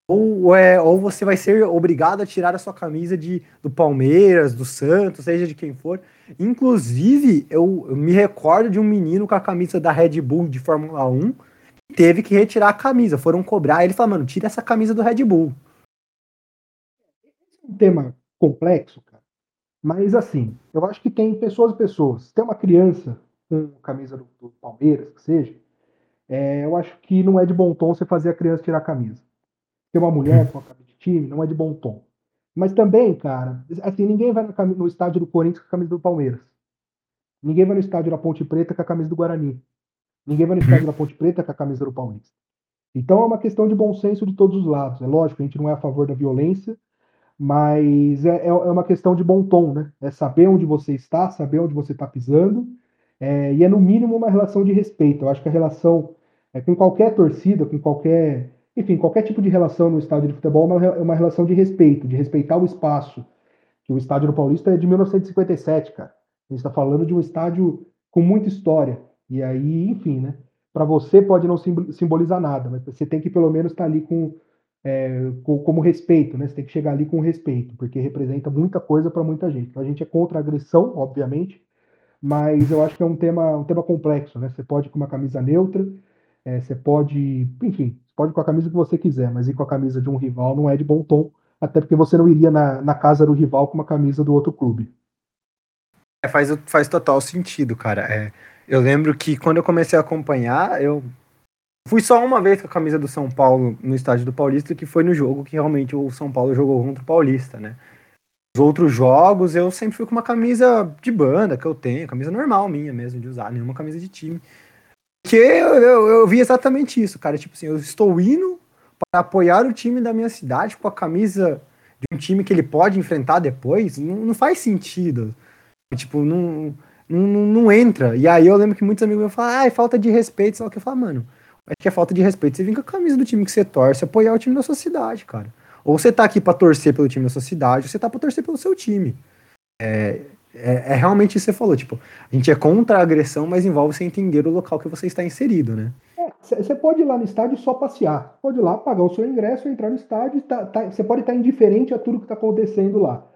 Speaker 1: ou, é, ou você vai ser obrigado a tirar a sua camisa de, do Palmeiras, do Santos, seja de quem for. Inclusive, eu, eu me recordo de um menino com a camisa da Red Bull de Fórmula 1 que teve que retirar a camisa. Foram cobrar, ele falou, mano, tira essa camisa do Red Bull.
Speaker 2: Esse é um tema complexo, cara. Mas assim, eu acho que tem pessoas e pessoas. Tem uma criança com camisa do, do Palmeiras, que seja, é, eu acho que não é de bom tom você fazer a criança tirar a camisa. Ter uma mulher com a camisa de time não é de bom tom. Mas também, cara, assim, ninguém vai no estádio do Corinthians com a camisa do Palmeiras. Ninguém vai no estádio da Ponte Preta com a camisa do Guarani. Ninguém vai no estádio da Ponte Preta com a camisa do Paulista. Então é uma questão de bom senso de todos os lados. É lógico, a gente não é a favor da violência, mas é, é, é uma questão de bom tom, né? É saber onde você está, saber onde você está pisando, é, e é no mínimo uma relação de respeito. Eu acho que a relação é, com qualquer torcida, com qualquer, enfim, qualquer tipo de relação no estádio de futebol é uma, é uma relação de respeito, de respeitar o espaço. Que o estádio do Paulista é de 1957, cara. A gente está falando de um estádio com muita história. E aí, enfim, né? Para você pode não simbolizar nada, mas você tem que pelo menos estar tá ali com, é, com, como respeito, né? Você tem que chegar ali com respeito, porque representa muita coisa para muita gente. Então, a gente é contra a agressão, obviamente, mas eu acho que é um tema, um tema complexo, né? Você pode ir com uma camisa neutra, é, você pode, enfim, pode ir com a camisa que você quiser, mas ir com a camisa de um rival não é de bom tom, até porque você não iria na, na casa do rival com uma camisa do outro clube.
Speaker 1: É, faz, faz total sentido, cara. É, eu lembro que quando eu comecei a acompanhar, eu fui só uma vez com a camisa do São Paulo no estádio do Paulista, que foi no jogo que realmente o São Paulo jogou contra o Paulista, né? Os outros jogos eu sempre fui com uma camisa de banda que eu tenho, camisa normal minha mesmo de usar, nenhuma camisa de time. Porque eu, eu, eu vi exatamente isso, cara. Tipo assim, eu estou indo para apoiar o time da minha cidade com a camisa de um time que ele pode enfrentar depois. Não, não faz sentido. Tipo, não não, não, entra. E aí eu lembro que muitos amigos me falam, ah, é falta de respeito, só que eu falo, mano, acho que é falta de respeito. Você vem com a camisa do time que você torce, apoiar o time da sua cidade, cara. Ou você tá aqui para torcer pelo time da sua cidade, ou você tá pra torcer pelo seu time. É, é, é, realmente isso que você falou, tipo, a gente é contra a agressão, mas envolve você entender o local que você está inserido, né?
Speaker 2: Você é, pode ir lá no estádio só passear. Pode ir lá, pagar o seu ingresso, entrar no estádio, tá, tá, você pode estar indiferente a tudo que está acontecendo lá.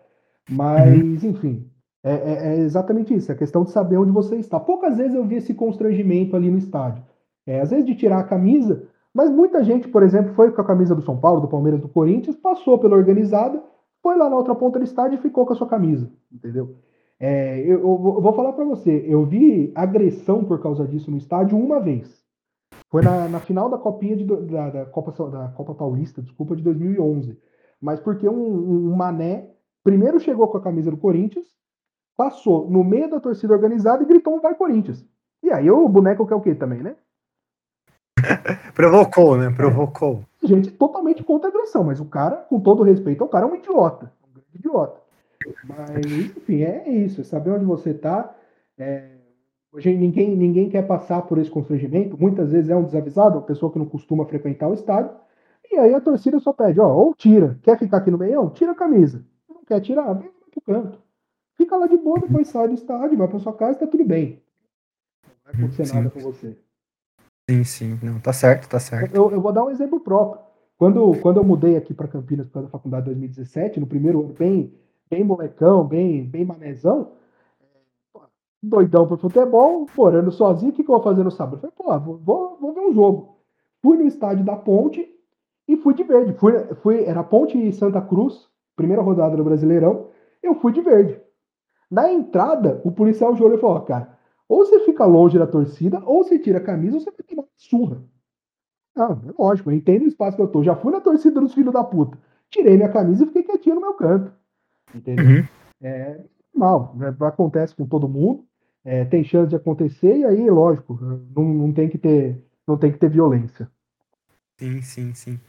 Speaker 2: Mas, uhum. enfim, é, é, é, exatamente isso, é a questão de saber onde você está. Poucas vezes eu vi esse constrangimento ali no estádio. É, às vezes de tirar a camisa, mas muita gente, por exemplo, foi com a camisa do São Paulo, do Palmeiras, do Corinthians, passou pela organizada, foi lá na outra ponta do estádio e ficou com a sua camisa, entendeu? É, eu, eu, vou falar para você, eu vi agressão por causa disso no estádio uma vez. Foi na, na final da copinha de, da, da, Copa, da Copa Paulista, desculpa, de 2011. Mas porque um, um mané primeiro chegou com a camisa do Corinthians passou no meio da torcida organizada e gritou vai Corinthians. E aí o boneco quer o quê também, né?
Speaker 1: Provocou, né? Provocou.
Speaker 2: É. Gente, totalmente contra a agressão, mas o cara, com todo respeito, o cara é um idiota. Um grande idiota. Mas, enfim, é isso. É saber onde você tá. É... Hoje ninguém, ninguém quer passar por esse constrangimento. Muitas vezes é um desavisado, uma pessoa que não costuma frequentar o estádio. E aí a torcida só pede, ó, ou tira. Quer ficar aqui no meio? Tira a camisa. Não quer tirar? Vem pro canto. Fica lá de boa, depois sai do estádio, vai para sua casa e tá tudo bem. Não vai acontecer sim. nada com você.
Speaker 1: Sim, sim. Não, tá certo, tá certo.
Speaker 2: Eu, eu vou dar um exemplo próprio. Quando, quando eu mudei aqui para Campinas para a faculdade em 2017, no primeiro ano, bem, bem molecão, bem, bem manezão, doidão pro futebol, morando sozinho, o que, que eu vou fazer no sábado? Eu falei, pô, vou, vou ver um jogo. Fui no estádio da Ponte e fui de verde. Fui, fui, era Ponte e Santa Cruz, primeira rodada do Brasileirão, eu fui de verde. Na entrada, o policial olho e falou: cara, ou você fica longe da torcida, ou você tira a camisa, ou você vai tomar surra. É lógico, eu entendo o espaço que eu tô. Já fui na torcida dos filhos da puta. Tirei minha camisa e fiquei quietinho no meu canto. Entendeu? Uhum. É normal, né? acontece com todo mundo. É, tem chance de acontecer, e aí, lógico, não, não, tem que ter, não tem que ter violência.
Speaker 1: Sim, sim, sim.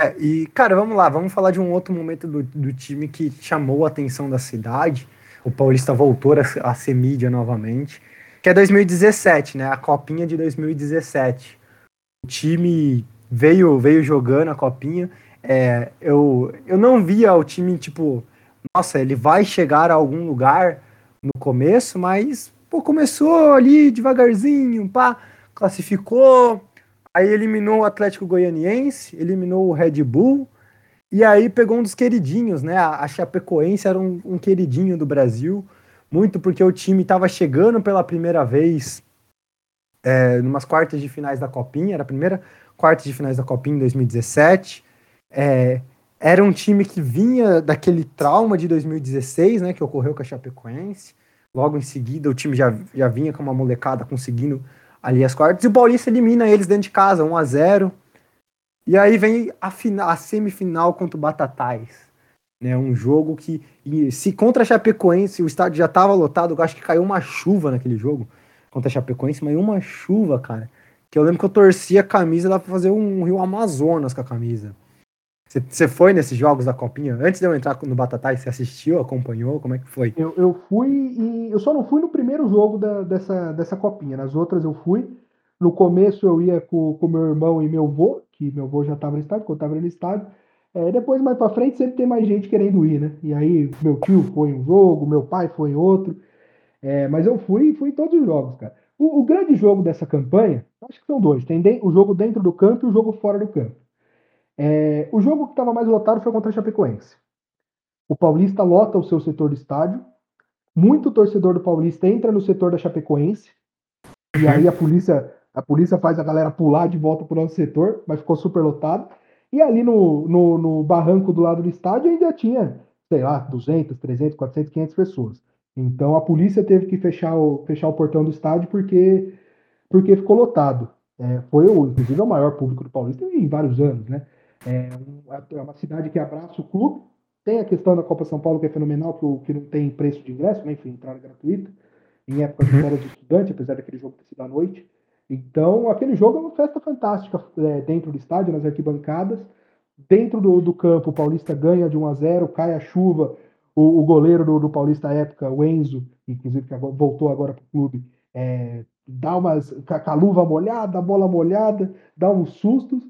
Speaker 1: É, e, cara, vamos lá, vamos falar de um outro momento do, do time que chamou a atenção da cidade o Paulista voltou a, a ser mídia novamente, que é 2017, né? A copinha de 2017. O time veio, veio jogando a copinha. É, eu, eu não via o time, tipo, nossa, ele vai chegar a algum lugar no começo, mas pô, começou ali devagarzinho, pá, classificou, aí eliminou o Atlético Goianiense, eliminou o Red Bull, e aí pegou um dos queridinhos, né? A Chapecoense era um, um queridinho do Brasil, muito porque o time estava chegando pela primeira vez é, numas quartas de finais da Copinha, era a primeira quarta de finais da Copinha em 2017. É, era um time que vinha daquele trauma de 2016, né? Que ocorreu com a Chapecoense. Logo em seguida, o time já, já vinha com uma molecada conseguindo ali as quartas. E o Paulista elimina eles dentro de casa, 1 a 0 E aí vem a, final, a semifinal contra o Batatais. Né, um jogo que, se contra a Chapecoense, o estádio já estava lotado, eu acho que caiu uma chuva naquele jogo contra a Chapecoense, mas uma chuva, cara. Que eu lembro que eu torcia a camisa, dá pra fazer um Rio Amazonas com a camisa. Você foi nesses jogos da Copinha? Antes de eu entrar no Batatais, você assistiu, acompanhou? Como é que foi?
Speaker 2: Eu, eu fui e eu só não fui no primeiro jogo da, dessa, dessa Copinha. Nas outras eu fui. No começo eu ia com, com meu irmão e meu avô, que meu avô já estava no estádio, quando eu estava no estádio. É, depois, mais para frente, sempre tem mais gente querendo ir, né? E aí, meu tio foi em um jogo, meu pai foi em outro. É, mas eu fui fui em todos os jogos, cara. O, o, grande jogo dessa campanha, acho que são dois. Tem de, o jogo dentro do campo e o jogo fora do campo. É, o jogo que estava mais lotado foi contra a Chapecoense. O Paulista lota o seu setor do estádio. Muito torcedor do Paulista entra no setor da Chapecoense. E aí a polícia, a polícia faz a galera pular de volta para o nosso setor, mas ficou super lotado. E ali no, no, no barranco do lado do estádio ainda tinha, sei lá, 200, 300, 400, 500 pessoas. Então a polícia teve que fechar o, fechar o portão do estádio porque, porque ficou lotado. É, foi, o, inclusive, o maior público do Paulista em vários anos, né? É, é uma cidade que abraça o clube. Tem a questão da Copa São Paulo, que é fenomenal, que, o, que não tem preço de ingresso, né? enfim, entrada gratuita, em época de uhum. férias de estudante, apesar daquele jogo ter sido à noite. Então, aquele jogo é uma festa fantástica é, dentro do estádio, nas arquibancadas. Dentro do, do campo, o Paulista ganha de 1 a 0 cai a chuva, o, o goleiro do, do, Paulista à época, o Enzo, inclusive que voltou agora para o clube, é, dá umas com a luva molhada, a bola molhada, dá uns sustos,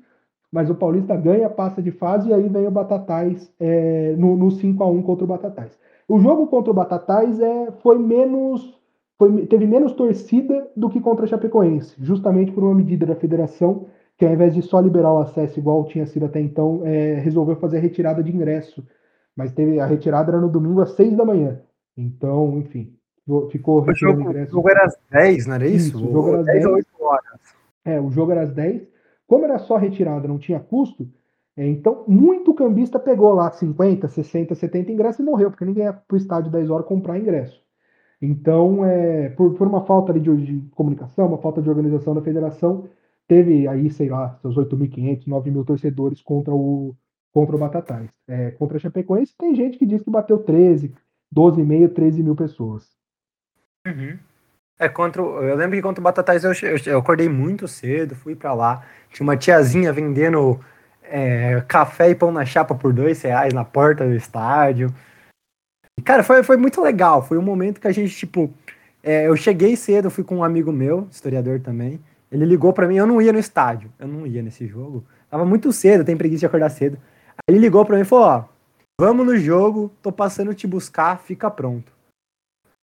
Speaker 2: mas o Paulista ganha, passa de fase e aí vem o Batatais é, no, no 5 a 1 contra o Batatais. O jogo contra o Batatais é, foi menos foi, teve menos torcida do que contra a Chapecoense, justamente por uma medida da federação que ao invés de só liberar o acesso igual tinha sido até então, é, resolveu fazer a retirada de ingresso mas teve a retirada era no domingo às 6 da manhã. Então, enfim, ficou
Speaker 1: o jogo, o jogo era às 10, não era isso? isso
Speaker 2: o jogo era às 10, 10 8 horas. É, o jogo era às 10. Como era só retirada, não tinha custo, é, então muito cambista pegou lá 50, 60, 70 ingressos e morreu, porque ninguém ia para o estádio 10 horas comprar ingresso. Então, é, por, por uma falta de, de, comunicação, uma falta de organização da federação, teve aí, sei lá, seus 8.500, 9.000 torcedores contra o, contra o Batatais. É, contra a Chapecoense, tem gente que diz que bateu 13, 12,5, 13 mil pessoas.
Speaker 1: Uhum. É, contra eu lembro que contra o Batatais eu, eu, eu acordei muito cedo, fui para lá. Tinha uma tiazinha vendendo é, café e pão na chapa por dois reais na porta do estádio. E, cara, foi, foi muito legal. Foi um momento que a gente, tipo. É, eu cheguei cedo, fui com um amigo meu, historiador também. Ele ligou para mim, eu não ia no estádio, eu não ia nesse jogo. Tava muito cedo, tem preguiça de acordar cedo. Aí ele ligou pra mim e falou: Ó, vamos no jogo, tô passando te buscar, fica pronto.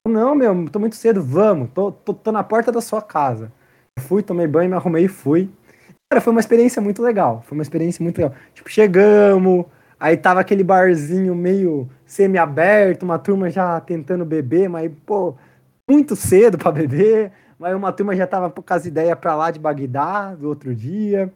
Speaker 1: Não, meu, tô muito cedo, vamos, tô, tô, tô na porta da sua casa. Eu fui, tomei banho, me arrumei e fui. Cara, foi uma experiência muito legal. Foi uma experiência muito legal. Tipo, chegamos, aí tava aquele barzinho meio semi-aberto, uma turma já tentando beber, mas, pô, muito cedo para beber. Mas uma turma já tava com as ideias pra lá de Bagdá do outro dia.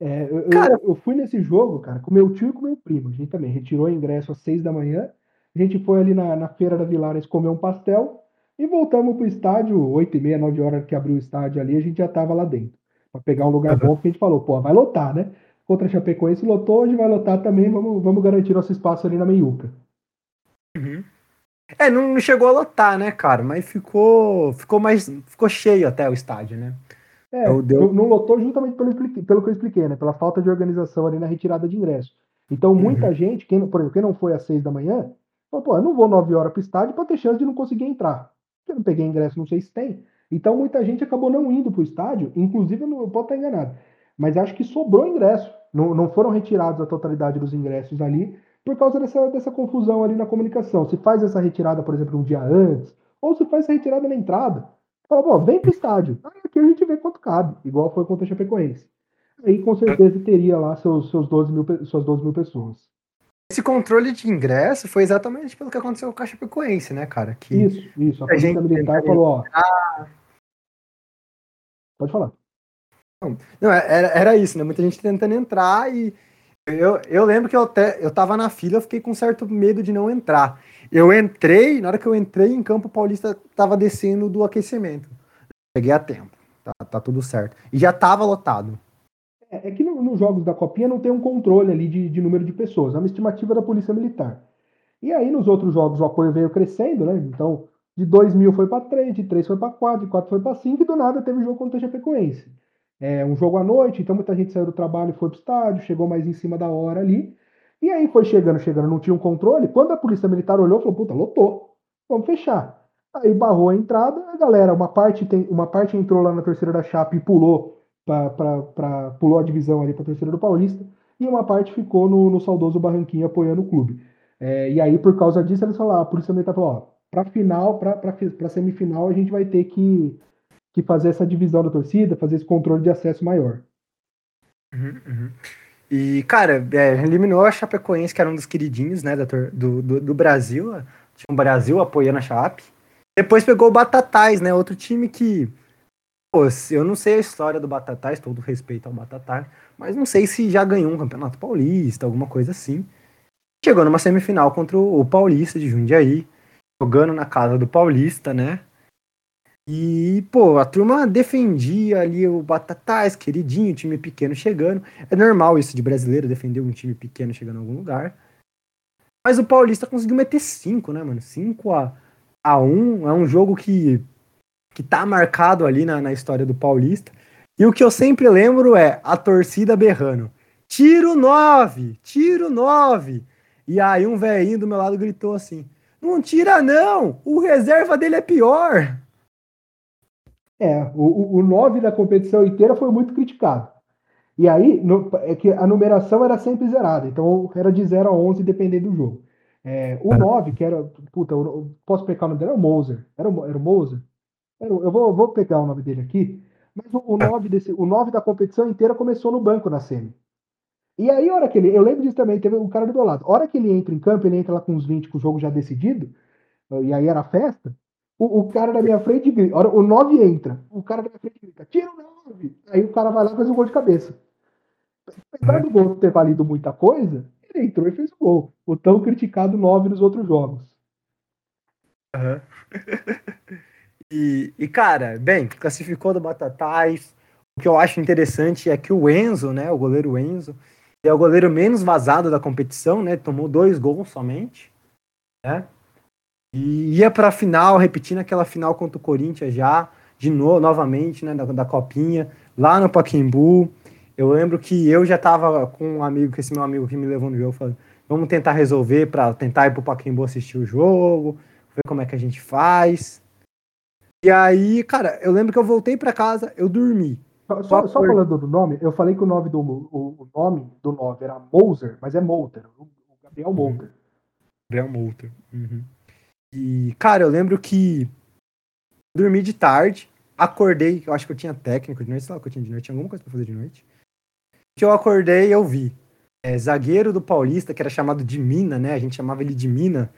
Speaker 2: É, eu, cara, eu, eu, fui nesse jogo, cara, com meu tio e com meu primo. A gente também retirou o ingresso às seis da manhã. A gente foi ali na, na feira da Vilares comer um pastel e voltamos pro estádio, oito e meia, nove horas que abriu o estádio ali, a gente já tava lá dentro. Pra pegar um lugar uhum. bom, porque a gente falou, pô, vai lotar, né? Contra a Chapecoense lotou, hoje vai lotar também, vamos, vamos garantir nosso espaço ali na meiuca.
Speaker 1: Uhum. É, não chegou a lotar, né, cara? Mas ficou, ficou mais, ficou cheio até o estádio, né?
Speaker 2: É, deu... não lotou justamente pelo, pelo que eu expliquei, né? Pela falta de organização ali na retirada de ingresso. Então, muita uhum. gente, quem, por exemplo, quem não foi às seis da manhã, pô, eu não vou nove horas para o estádio para ter chance de não conseguir entrar. Eu não peguei ingresso, não sei se tem. Então, muita gente acabou não indo para o estádio, inclusive, eu, não, eu posso estar enganado, mas acho que sobrou ingresso. Não, não foram retirados a totalidade dos ingressos ali por causa dessa, dessa confusão ali na comunicação. Se faz essa retirada, por exemplo, um dia antes, ou se faz essa retirada na entrada. Fala, pô, vem pro estádio. Aí aqui a gente vê quanto cabe, igual foi contra a Chapecoense. Aí com certeza teria lá seus, seus 12 mil, suas 12 mil pessoas.
Speaker 1: Esse controle de ingresso foi exatamente pelo que aconteceu com a Chapecoense, né, cara? Que
Speaker 2: isso, isso. A, a polícia militar falou, ó. Pode falar.
Speaker 1: Não, é, era, era isso, né? Muita gente tentando entrar e eu, eu lembro que eu, até, eu tava na fila, eu fiquei com certo medo de não entrar. Eu entrei, na hora que eu entrei em Campo Paulista, tava descendo do aquecimento. Cheguei a tempo. Tá, tá tudo certo. E já tava lotado.
Speaker 2: É, é que não, nos jogos da Copinha não tem um controle ali de, de número de pessoas, é uma estimativa da Polícia Militar. E aí nos outros jogos o apoio veio crescendo, né? Então, de 2 mil foi para 3, de 3 foi para 4, de 4 foi para 5, e do nada teve jogo contra a Chapecoense. É um jogo à noite, então muita gente saiu do trabalho e foi pro estádio, chegou mais em cima da hora ali. E aí foi chegando, chegando, não tinha um controle. Quando a Polícia Militar olhou, falou: puta, lotou, vamos fechar. Aí barrou a entrada, a galera, uma parte, tem, uma parte entrou lá na terceira da Chape e pulou, pra pulou a divisão ali para a terceira do Paulista, e uma parte ficou no, no saudoso Barranquinho apoiando o clube. É, e aí, por causa disso, eles falaram, a Polícia Militar falou, ó, pra final, pra, pra, pra semifinal, a gente vai ter que, que fazer essa divisão da torcida, fazer esse controle de acesso maior.
Speaker 1: Uhum, uhum. E, cara, é, eliminou a Chapecoense, que era um dos queridinhos, né, do, do, do Brasil. Tinha um Brasil apoiando a Chape. Depois pegou o Batatais, né? Outro time que. Pô, eu não sei a história do Batatais, todo respeito ao Batatais, mas não sei se já ganhou um campeonato paulista, alguma coisa assim. Chegou numa semifinal contra o Paulista de Jundiaí, jogando na casa do Paulista, né? E, pô, a turma defendia ali o Batatais, queridinho, time pequeno chegando. É normal isso de brasileiro defender um time pequeno chegando em algum lugar. Mas o Paulista conseguiu meter 5, né, mano? 5 a a 1 é um jogo que, que tá marcado ali na, na história do Paulista. E o que eu sempre lembro é a torcida berrando: tiro 9, tiro 9. E aí um velhinho do meu lado gritou assim: não tira não, o reserva dele é pior.
Speaker 2: É, o, o 9 da competição inteira foi muito criticado. E aí, no, é que a numeração era sempre zerada, então era de 0 a 11 dependendo do jogo. É, o 9, que era. Puta, eu posso pegar o nome dele? Era o Moser. Era era o Moser? Eu vou, vou pegar o nome dele aqui. Mas o, o, 9 desse, o 9 da competição inteira começou no banco na semi. E aí, a hora que ele. Eu lembro disso também, teve um cara do meu lado. A hora que ele entra em campo, ele entra lá com uns 20 com o jogo já decidido, e aí era festa. O, o cara da minha frente grita. O 9 entra. O cara da minha frente grita: tira o 9. Aí o cara vai lá e faz um gol de cabeça. Apesar do gol ter valido muita coisa, ele entrou e fez o gol. O tão criticado 9 nos outros jogos.
Speaker 1: Uhum. e, cara, bem, classificou do Batatais. O que eu acho interessante é que o Enzo, né, o goleiro Enzo, é o goleiro menos vazado da competição, né? Tomou dois gols somente, né? E ia para a final, repetindo aquela final contra o Corinthians já, de novo, novamente, né, da, da Copinha, lá no Paquembu. Eu lembro que eu já tava com um amigo, que esse meu amigo que me levou no jogo, falando, vamos tentar resolver para tentar ir pro Pacaembu assistir o jogo, ver como é que a gente faz. E aí, cara, eu lembro que eu voltei para casa, eu dormi.
Speaker 2: Só, só, só, falando do nome, eu falei que o nome do, o, o nome do 9 era Moser, mas é Molter, o Gabriel Molter. Uhum.
Speaker 1: Gabriel Molter. Uhum. E, cara, eu lembro que dormi de tarde, acordei, eu acho que eu tinha técnico de noite, sei lá o que eu tinha de noite, tinha alguma coisa pra fazer de noite que eu acordei e eu vi. É, zagueiro do Paulista, que era chamado de Mina, né? A gente chamava ele de Mina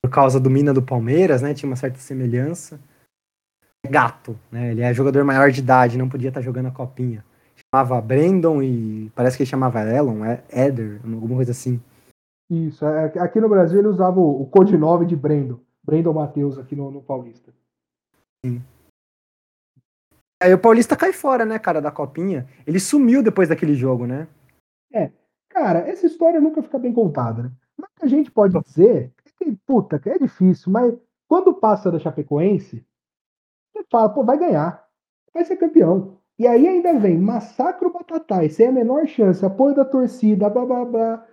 Speaker 1: por causa do Mina do Palmeiras, né? Tinha uma certa semelhança. Gato, né? Ele é jogador maior de idade, não podia estar jogando a copinha. Chamava Brandon e parece que ele chamava Elon, é Eder, alguma coisa assim.
Speaker 2: Isso, é, aqui no Brasil ele usava o, o codinome de Brandon, Brandon Matheus aqui no, no Paulista.
Speaker 1: Sim. Aí o Paulista cai fora, né, cara, da copinha. Ele sumiu depois daquele jogo, né?
Speaker 2: É. Cara, essa história nunca fica bem contada, né? Mas a gente pode dizer que, puta, que é difícil, mas quando passa da Chapecoense, você fala, pô, vai ganhar. Vai ser campeão. E aí ainda vem massacre o Batatais, sem a menor chance, apoio da torcida, blá blá blá.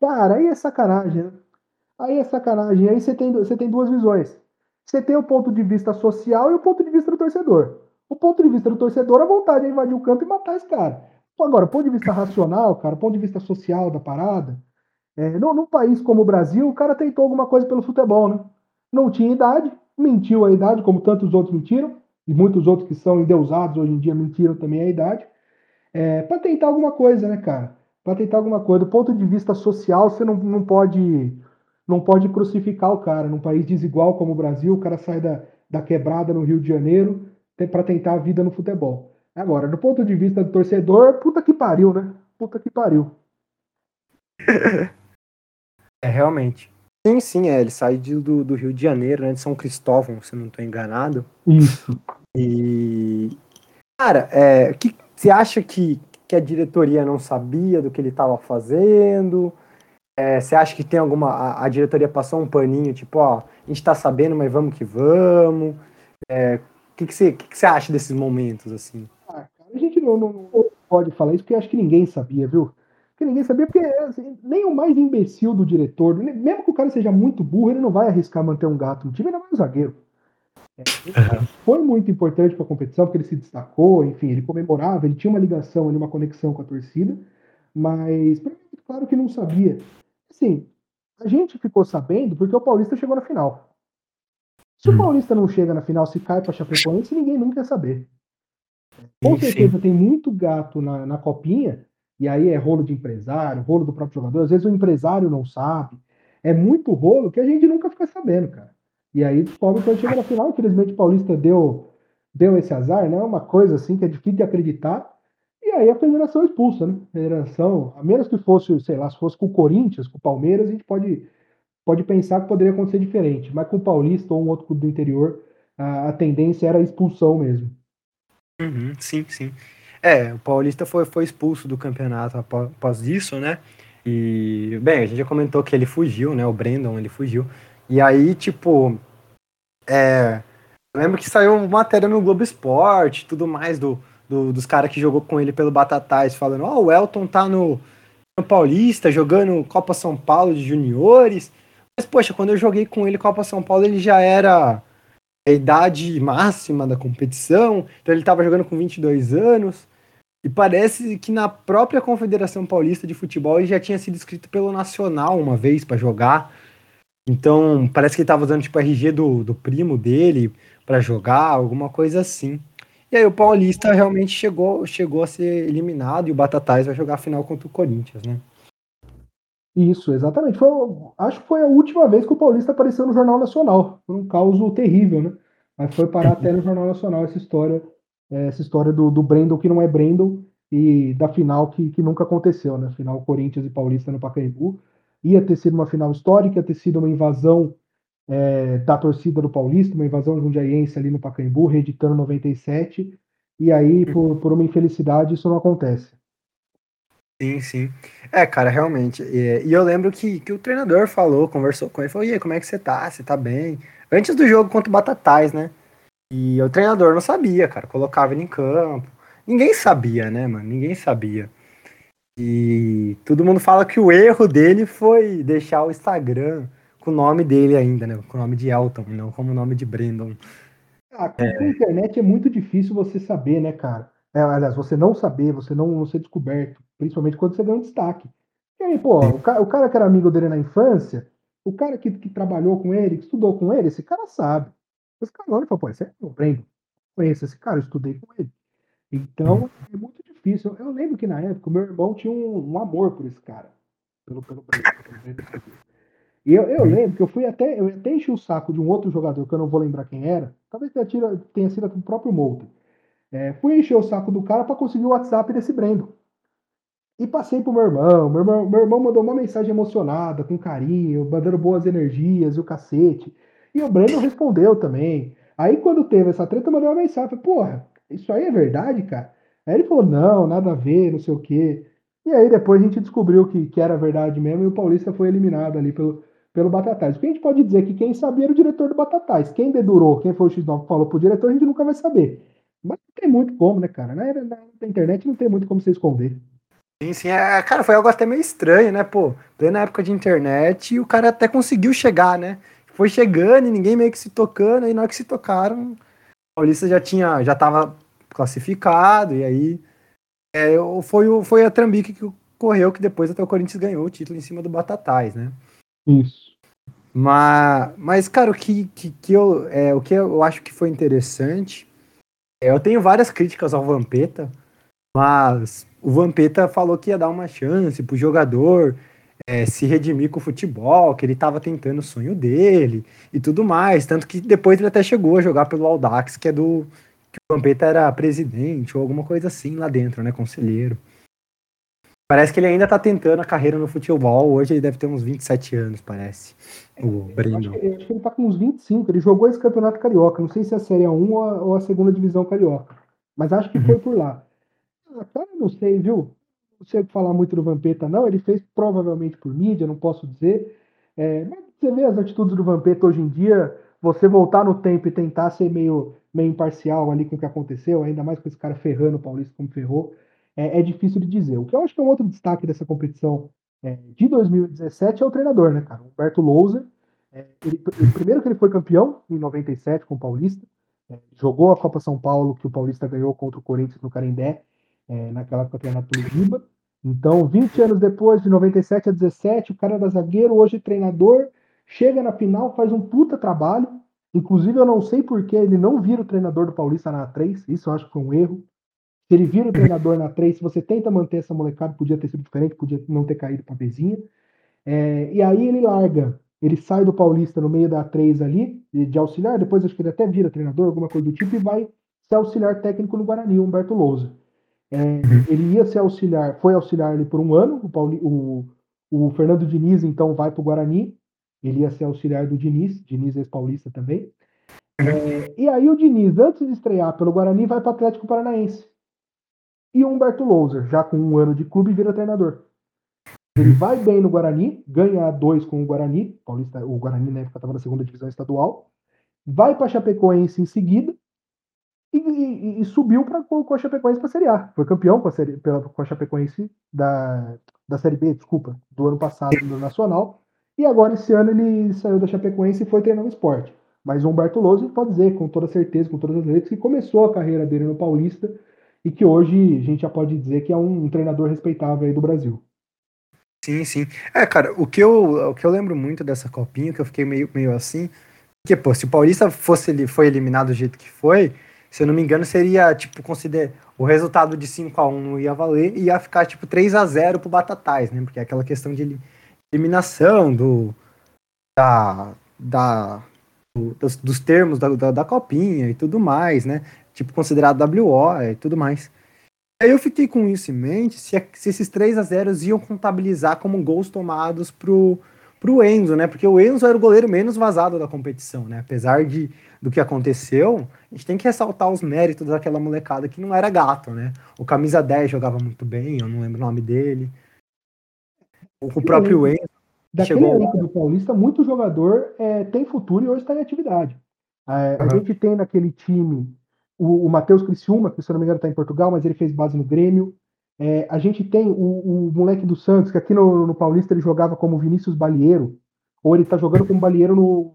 Speaker 2: Cara, aí é sacanagem, né? Aí é sacanagem. Aí você tem, você tem duas visões. Você tem o ponto de vista social e o ponto de vista do torcedor. O ponto de vista do torcedor, a vontade é invadir o campo e matar esse cara. Agora, ponto de vista racional, cara, ponto de vista social da parada, é, no, num país como o Brasil, o cara tentou alguma coisa pelo futebol, né? Não tinha idade, mentiu a idade, como tantos outros mentiram, e muitos outros que são endeusados hoje em dia mentiram também a idade, é, para tentar alguma coisa, né, cara? Para tentar alguma coisa. Do ponto de vista social, você não, não pode não pode crucificar o cara. Num país desigual como o Brasil, o cara sai da, da quebrada no Rio de Janeiro, para tentar a vida no futebol. Agora, do ponto de vista do torcedor, puta que pariu, né? Puta que pariu.
Speaker 1: É, realmente. Sim, sim, é. Ele sai de, do, do Rio de Janeiro, né? De São Cristóvão, se não estou enganado.
Speaker 2: Isso.
Speaker 1: E. Cara, é, que você acha que que a diretoria não sabia do que ele estava fazendo? É, você acha que tem alguma. A, a, diretoria passou um paninho, tipo, ó, a gente está sabendo, mas vamos que vamos. É, o que, que, você, que, que você acha desses momentos, assim?
Speaker 2: Ah, cara, a gente não, não, não pode falar isso, porque acho que ninguém sabia, viu? Que ninguém sabia, porque assim, nem o mais imbecil do diretor, mesmo que o cara seja muito burro, ele não vai arriscar manter um gato no time, ainda mais um zagueiro. É, foi muito importante para a competição, porque ele se destacou, enfim, ele comemorava, ele tinha uma ligação uma conexão com a torcida, mas mim, claro que não sabia. Assim, a gente ficou sabendo porque o Paulista chegou na final. Se o hum. Paulista não chega na final, se cai para Chapecoense, ninguém nunca quer saber. Com certeza tem muito gato na, na copinha e aí é rolo de empresário, rolo do próprio jogador. Às vezes o empresário não sabe. É muito rolo que a gente nunca fica sabendo, cara. E aí descobre quando chega na final. Infelizmente o Paulista deu, deu esse azar, né? Uma coisa assim que é difícil de acreditar. E aí a federação expulsa, né? A federação, a menos que fosse, sei lá, se fosse com o Corinthians, com o Palmeiras, a gente pode, pode pensar que poderia acontecer diferente. Mas com o Paulista ou um outro clube do interior, a, a tendência era a expulsão mesmo.
Speaker 1: Uhum, sim, sim. É, o Paulista foi, foi expulso do campeonato após, isso, né? E, bem, a gente já comentou que ele fugiu, né? O Brandon, ele fugiu. E aí, tipo, é, eu lembro que saiu matéria no Globo Esporte, tudo mais, do, do dos caras que jogou com ele pelo Batatais, falando, ó, oh, o Elton tá no, no Paulista, jogando Copa São Paulo de juniores. Mas, poxa, quando eu joguei com ele Copa São Paulo, ele já era a idade máxima da competição, então ele estava jogando com 22 anos. E parece que na própria Confederação Paulista de Futebol ele já tinha sido inscrito pelo Nacional uma vez para jogar. Então, parece que ele estava usando tipo RG do, do primo dele para jogar, alguma coisa assim. E aí o Paulista realmente chegou, chegou a ser eliminado e o Batatais vai jogar a final contra o Corinthians, né?
Speaker 2: Isso, exatamente. Foi, acho que foi a última vez que o Paulista apareceu no Jornal Nacional. Foi um caos terrível, né? Mas foi parar até no Jornal Nacional essa história é, essa história do, do Brandon que não é Brandon e da final que, que nunca aconteceu, né? Final Corinthians e Paulista no Pacaembu. Ia ter sido uma final histórica, ia ter sido uma invasão é, da torcida do Paulista, uma invasão jundiaiense ali no Pacaembu, reeditando 97. E aí, por, por uma infelicidade, isso não acontece.
Speaker 1: Sim, sim. É, cara, realmente. E, e, eu lembro que, que o treinador falou, conversou com ele, falou, e aí, como é que você tá? Você tá bem? Antes do jogo contra o Batatais, né? E o treinador não sabia, cara. Colocava ele em campo. Ninguém sabia, né, mano? Ninguém sabia. E todo mundo fala que o erro dele foi deixar o Instagram com o nome dele ainda, né? Com o nome de Elton, não como o nome de Brandon.
Speaker 2: Ah, é. a internet é muito difícil você saber, né, cara? É, aliás, você não saber, você não, não ser descoberto, principalmente quando você ganha um destaque. E aí, pô, o cara, o cara, que era amigo dele na infância, o cara que, que trabalhou com ele, que estudou com ele, esse cara sabe. Os caras olham e falam, pô, esse é o Brandon. Conheço esse cara, eu estudei com ele. Então, uhum. é muito difícil. Eu lembro que na época o meu irmão tinha um, um amor por esse cara. Pelo, pelo. E eu, eu lembro que eu fui até, eu até enchi o saco de um outro jogador, que eu não vou lembrar quem era. Talvez tenha, tira, tenha sido o próprio Molten. É, fui encher o saco do cara para conseguir o WhatsApp desse Brendo. E passei pro meu irmão. Meu irmão, meu irmão mandou uma mensagem emocionada, com carinho, mandando boas energias e o cacete. E o Breno respondeu também. Aí quando teve essa treta, eu mandei uma mensagem. Falei, porra, isso aí é verdade, cara? Aí ele falou, não, nada a ver, não sei o quê. E aí depois a gente descobriu que, que era verdade mesmo e o Paulista foi eliminado ali pelo, pelo Batatais. O que a gente pode dizer que quem sabia era o diretor do Batatais. Quem dedurou, quem foi o X9 que falou pro diretor, a gente nunca vai saber. Mas não tem muito como, né, cara? Na, na, na internet não tem muito como você esconder.
Speaker 1: Sim, sim. É, cara, foi algo até meio estranho, né, pô? Na época de internet e o cara até conseguiu chegar, né? foi chegando e ninguém meio que se tocando, aí na hora que se tocaram, o Paulista já tinha, já tava classificado, e aí é, foi, foi a trambique que correu que depois até o Corinthians ganhou o título em cima do Batatais, né?
Speaker 2: Isso.
Speaker 1: Mas, mas cara, o que, que, que eu, é, o que eu acho que foi interessante, é, eu tenho várias críticas ao Vampeta, mas o Vampeta falou que ia dar uma chance pro jogador, é, se redimir com o futebol, que ele estava tentando o sonho dele e tudo mais. Tanto que depois ele até chegou a jogar pelo Audax, que é do. que o Vampeta era presidente ou alguma coisa assim lá dentro, né? Conselheiro. Parece que ele ainda tá tentando a carreira no futebol. Hoje ele deve ter uns 27 anos, parece. O Breno.
Speaker 2: Acho, que, acho que ele tá com uns 25. Ele jogou esse campeonato carioca. Não sei se é a Série 1 ou a, ou a segunda divisão carioca. Mas acho que uhum. foi por lá cara, não sei, viu? Não sei falar muito do Vampeta, não. Ele fez provavelmente por mídia, não posso dizer. É, mas você vê as atitudes do Vampeta hoje em dia, você voltar no tempo e tentar ser meio, meio imparcial ali com o que aconteceu, ainda mais com esse cara ferrando o Paulista como ferrou, é, é difícil de dizer. O que eu acho que é um outro destaque dessa competição é, de 2017 é o treinador, né, cara? Humberto Louser. É, ele, primeiro que ele foi campeão em 97 com o Paulista, é, jogou a Copa São Paulo, que o Paulista ganhou contra o Corinthians no Carindé, é, naquela campeonato do Riba. Então, 20 anos depois, de 97 a 17, o cara era zagueiro, hoje treinador, chega na final, faz um puta trabalho. Inclusive, eu não sei por que ele não vira o treinador do Paulista na A3, isso eu acho que foi um erro. Se ele vira o treinador na 3, se você tenta manter essa molecada, podia ter sido diferente, podia não ter caído para a Bezinha. É, e aí ele larga, ele sai do Paulista no meio da A3 ali, de auxiliar, depois acho que ele até vira treinador, alguma coisa do tipo, e vai ser auxiliar técnico no Guarani, Humberto Lousa. É, uhum. ele ia ser auxiliar, foi auxiliar ali por um ano. O, Pauli, o, o Fernando Diniz, então, vai para o Guarani. Ele ia ser auxiliar do Diniz, Diniz ex-paulista também. É, e aí o Diniz, antes de estrear pelo Guarani, vai para o Atlético Paranaense. E o Humberto Louser, já com um ano de clube, vira treinador. Ele vai bem no Guarani, ganha dois com o Guarani, Paulista, o Guarani na época estava na segunda divisão estadual, vai para Chapecoense em seguida, e, e, subiu pra, com, a Chapecoense para a Série A. Foi campeão com a, série, pela, com a Chapecoense da, da Série B, desculpa, do ano passado no Nacional. E agora, esse ano, ele saiu da Chapecoense e foi treinar no esporte. Mas o Humberto Lousa pode dizer, com toda certeza, com todas as letras, que começou a carreira dele no Paulista e que hoje a gente já pode dizer que é um, treinador respeitável aí do Brasil.
Speaker 1: Sim, sim. É, cara, o que eu, o que eu lembro muito dessa copinha, que eu fiquei meio, meio assim, que, pô, se o Paulista fosse, foi eliminado do jeito que foi, se eu não me engano, seria, tipo, consider... o resultado de 5 a 1 não ia valer e ia ficar, tipo, 3 a 0 pro Batatais, né? Porque é aquela questão de eliminação do... da... da dos, dos termos da, da, da, copinha e tudo mais, né? Tipo, considerado WO e tudo mais. Aí eu fiquei com isso em mente, se, se esses 3 a 0 iam contabilizar como gols tomados pro, pro Enzo, né? Porque o Enzo era o goleiro menos vazado da competição, né? Apesar de, do que aconteceu, a gente tem que ressaltar os méritos daquela molecada que não era gato, né? O camisa 10 jogava muito bem, eu não lembro o nome dele. O, próprio Enzo.
Speaker 2: Daquele chegou... elenco do Paulista, muito jogador é, tem futuro e hoje está em atividade. É, uhum. A gente tem naquele time o, o Matheus Criciúma, que se eu não me engano está em Portugal, mas ele fez base no Grêmio. É, a gente tem o, o, moleque do Santos, que aqui no, no, Paulista ele jogava como Vinícius Balieiro, ou ele está jogando como Balieiro no,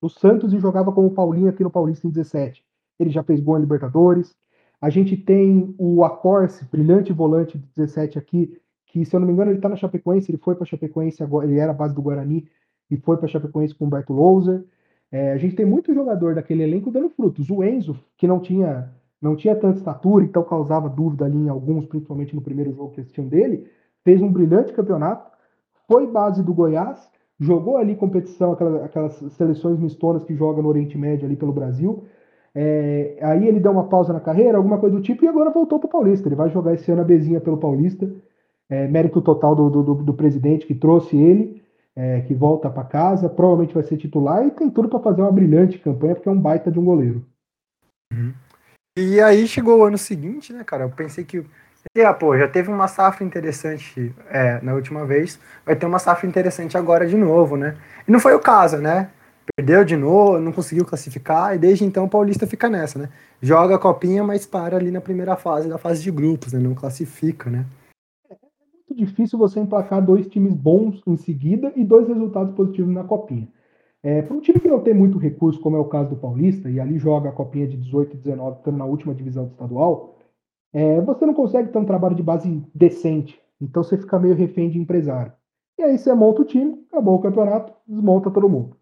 Speaker 2: no, Santos e jogava como Paulinho aqui no Paulista em 17. Ele já fez gol em Libertadores. A gente tem o Acorce, brilhante volante de 17 aqui, que se eu não me engano ele está na Chapecoense, ele foi para Chapecoense agora, ele era base do Guarani e foi para Chapecoense com o Humberto Louser. É, a gente tem muito jogador daquele elenco dando frutos. O Enzo, que não tinha não tinha tanta estatura, então causava dúvida ali em alguns, principalmente no primeiro jogo que assistiam dele, fez um brilhante campeonato, foi base do Goiás, jogou ali competição, aquelas, aquelas seleções mistonas que jogam no Oriente Médio ali pelo Brasil. É, aí ele deu uma pausa na carreira, alguma coisa do tipo, e agora voltou para o Paulista. Ele vai jogar esse ano a Bezinha pelo Paulista. É, mérito total do, do, do, presidente que trouxe ele é, que volta para casa, provavelmente vai ser titular e tem tudo para fazer uma brilhante campanha, porque é um baita de um goleiro.
Speaker 1: Uhum. E aí chegou o ano seguinte, né, cara? Eu pensei que. Ah, pô, já teve uma safra interessante é, na última vez, vai ter uma safra interessante agora de novo, né? E não foi o caso, né? Perdeu de novo, não conseguiu classificar, e desde então o Paulista fica nessa, né? Joga a copinha, mas para ali na primeira fase, da fase de grupos, né? Não classifica, né?
Speaker 2: muito difícil você emplacar dois times bons em seguida e dois resultados positivos na copinha. É, para um time que não tem muito recurso, como é o caso do Paulista, e ali joga a copinha de 18 e 19, estando na última divisão do estadual, é, você não consegue ter um trabalho de base decente. Então você fica meio refém de empresário. E aí você monta o time, acabou o campeonato, desmonta todo mundo.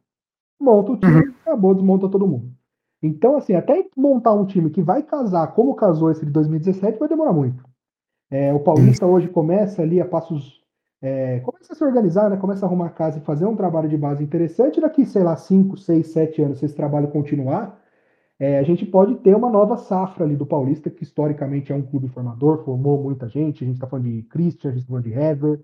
Speaker 2: Monta o time, uhum. acabou, desmonta todo mundo. Então, assim, até montar um time que vai casar como casou esse de 2017 vai demorar muito. É, o Paulista hoje começa ali a passos. É, começa a se organizar, né? começa a arrumar casa e fazer um trabalho de base interessante. Daqui, sei lá, 5, 6, 7 anos, se esse trabalho continuar, é, a gente pode ter uma nova safra ali do Paulista, que historicamente é um clube formador, formou muita gente. A gente está falando de Christian, a gente está falando de Hever,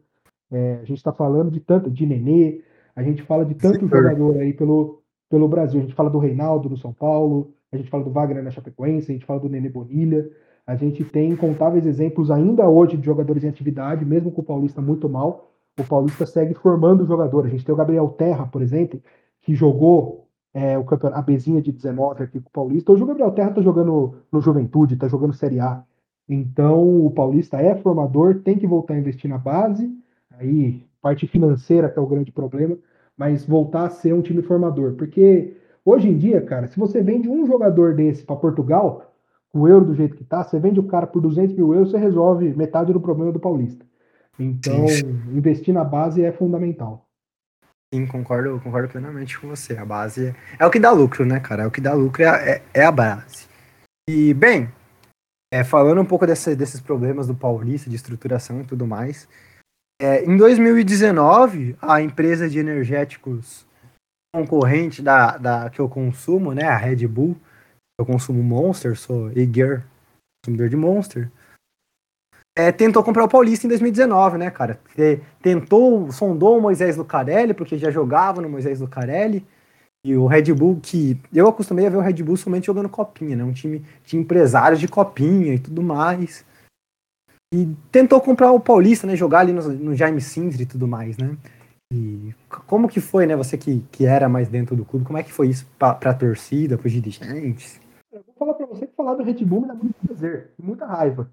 Speaker 2: é, a gente está falando de tanto de Nenê, a gente fala de tanto Sim, jogador aí pelo, pelo Brasil. A gente fala do Reinaldo no São Paulo, a gente fala do Wagner na Chapecoense, a gente fala do Nenê Bonilha. A gente tem incontáveis exemplos ainda hoje de jogadores em atividade, mesmo com o Paulista muito mal. O Paulista segue formando jogador. A gente tem o Gabriel Terra, por exemplo, que jogou é, o campeonato, a Bezinha de 19 aqui com o Paulista. Hoje o Gabriel Terra está jogando no Juventude, está jogando Série A. Então o Paulista é formador, tem que voltar a investir na base. Aí, parte financeira que é o grande problema, mas voltar a ser um time formador. Porque hoje em dia, cara, se você vende um jogador desse para Portugal, o euro do jeito que tá, você vende o cara por 200 mil euros, você resolve metade do problema do Paulista. Então, Sim. investir na base é fundamental.
Speaker 1: Sim, concordo, concordo plenamente com você. A base é, é o que dá lucro, né, cara? É o que dá lucro, é, é, é a base. E, bem, é, falando um pouco desse, desses problemas do Paulista, de estruturação e tudo mais, é, em 2019, a empresa de energéticos concorrente da, da que eu consumo, né, a Red Bull, eu consumo Monster, sou Eager, consumidor de Monster, é, tentou comprar o Paulista em 2019, né, cara? Tentou, sondou o Moisés Lucarelli, porque já jogava no Moisés Lucarelli, e o Red Bull, que eu acostumei a ver o Red Bull somente jogando copinha, né? Um time de empresários de copinha e tudo mais. E tentou comprar o Paulista, né? Jogar ali no, no Jaime Sindri e tudo mais, né? E como que foi, né? Você que, que era mais dentro do clube, como é que foi isso pra, pra torcida, pros dirigentes?
Speaker 2: Eu vou falar pra você que falar do Red Bull me dá muito prazer, muita raiva.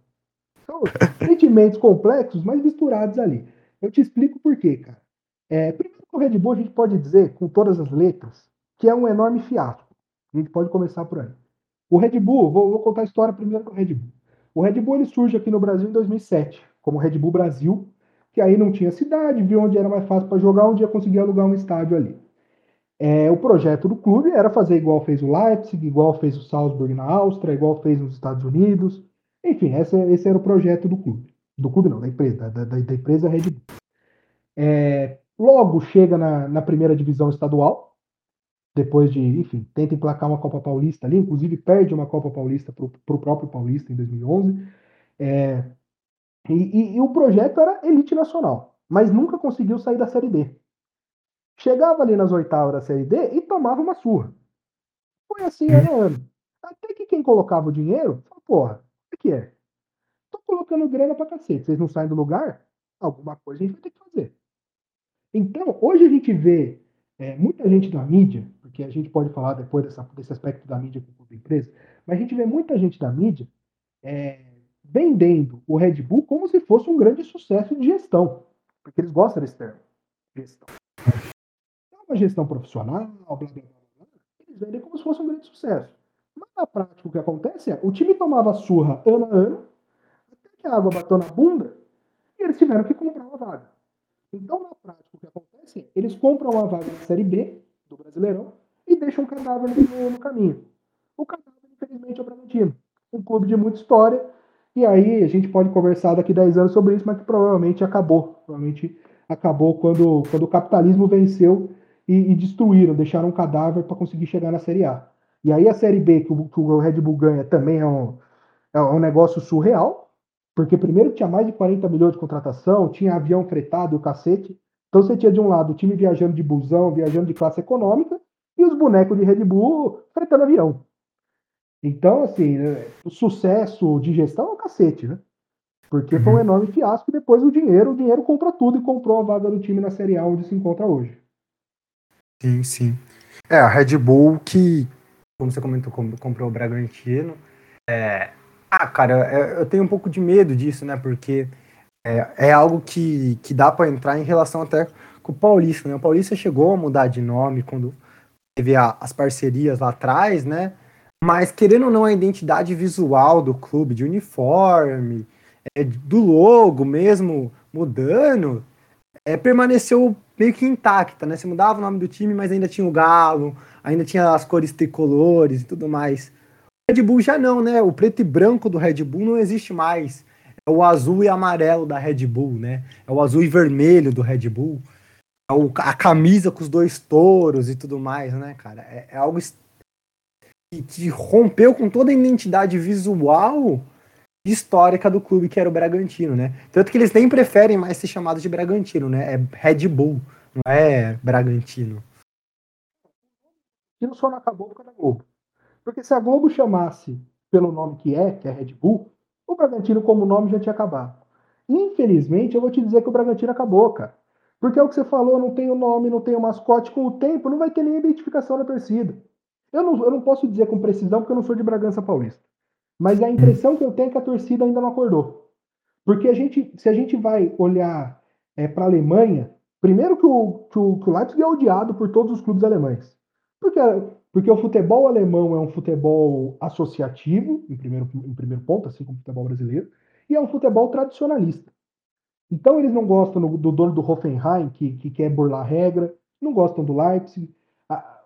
Speaker 2: São sentimentos complexos, mas misturados ali. Eu te explico por quê, cara. É, primeiro que o Red Bull a gente pode dizer, com todas as letras, que é um enorme fiasco. A gente pode começar por aí. O Red Bull, vou, vou contar a história primeiro do Red Bull. O Red Bull ele surge aqui no Brasil em 2007, como Red Bull Brasil, que aí não tinha cidade, viu onde era mais fácil para jogar, onde ia conseguir alugar um estádio ali. É, o projeto do clube era fazer igual fez o Leipzig, igual fez o Salzburg na Áustria, igual fez nos Estados Unidos. Enfim, esse, esse era o projeto do clube. Do clube não, da empresa, da, da, da empresa Red Bull. É, logo chega na, na, primeira divisão estadual, depois de, enfim, tenta emplacar uma Copa Paulista ali, inclusive perde uma Copa Paulista para o próprio Paulista em 2011. É, e, e, e o projeto era elite nacional, mas nunca conseguiu sair da Série D chegava ali nas oitavas da Série D e tomava uma surra. Foi assim ano a ano. Até que quem colocava o dinheiro, falou, porra, o que é? Tô colocando grana pra cacete, vocês não saem do lugar? Alguma coisa a gente vai ter que fazer. Então, hoje a gente vê é, muita gente da mídia, porque a gente pode falar depois dessa, desse aspecto da mídia com a empresa, mas a gente vê muita gente da mídia é, vendendo o Red Bull como se fosse um grande sucesso de gestão, porque eles gostam desse termo, gestão uma gestão profissional, blá, blá, blá, blá, eles vendem como se fosse um grande sucesso. Mas na prática o que acontece é, o time tomava surra ano a ano, até que a água bateu na bunda, e eles tiveram que comprar uma vaga. Então, na prática, o que acontece é, eles compram uma vaga na Série B do Brasileirão e deixam o cadáver no, no caminho. O cadáver, infelizmente, é o Bragantino. Um clube de muita história, e aí a gente pode conversar daqui 10 anos sobre isso, mas que provavelmente acabou. Provavelmente acabou quando, quando o capitalismo venceu e, e destruíram, deixaram um cadáver para conseguir chegar na Série A. E aí a Série B que o, que o Red Bull ganha também é um, é um negócio surreal, porque primeiro tinha mais de 40 milhões de contratação, tinha avião fretado e o cacete. Então você tinha de um lado o time viajando de busão, viajando de classe econômica, e os bonecos de Red Bull fretando avião. Então, assim, né, o sucesso de gestão é um cacete, né? Porque uhum. foi um uhum. enorme fiasco e depois o dinheiro, o dinheiro compra tudo e comprou a vaga do time na Série A onde se encontra hoje.
Speaker 1: Sim, sim. É, a Red Bull que, como você comentou, comprou o Bragantino. É... Ah, cara, eu tenho um pouco de medo disso, né? Porque é, é algo que, que dá para entrar em relação até com o Paulista, né? O Paulista chegou a mudar de nome quando teve a, as parcerias lá atrás, né? Mas querendo ou não, a identidade visual do clube, de uniforme, é, do logo mesmo mudando, é, permaneceu meio que intacta, né? Você mudava o nome do time, mas ainda tinha o galo, ainda tinha as cores tricolores e tudo mais. Red Bull já não, né? O preto e branco do Red Bull não existe mais. É o azul e amarelo da Red Bull, né? É o azul e vermelho do Red Bull. É o, a camisa com os dois touros e tudo mais, né, cara? É, é algo que, que rompeu com toda a identidade visual histórica do clube, que era o Bragantino, né? Tanto que eles nem preferem mais ser chamados de Bragantino, né? É Red Bull, não é Bragantino.
Speaker 2: Aquilo só não acabou por causa da Globo. Porque se a Globo chamasse pelo nome que é, que é Red Bull, o Bragantino, como nome, já tinha acabado. Infelizmente, eu vou te dizer que o Bragantino acabou, cara. Porque é o que você falou, não tem o nome, não tem o mascote. Com o tempo, não vai ter nem identificação da torcida. Eu não, eu não posso dizer com precisão, porque eu não sou de Bragança Paulista. Mas a impressão que eu tenho é que a torcida ainda não acordou. Porque a gente, se a gente vai olhar é, para a Alemanha, primeiro que o, que, o, que o Leipzig é odiado por todos os clubes alemães. Porque, porque o futebol alemão é um futebol associativo, em primeiro, em primeiro ponto, assim como o futebol brasileiro, e é um futebol tradicionalista. Então eles não gostam do dono do Hoffenheim, que, que quer burlar a regra, não gostam do Leipzig.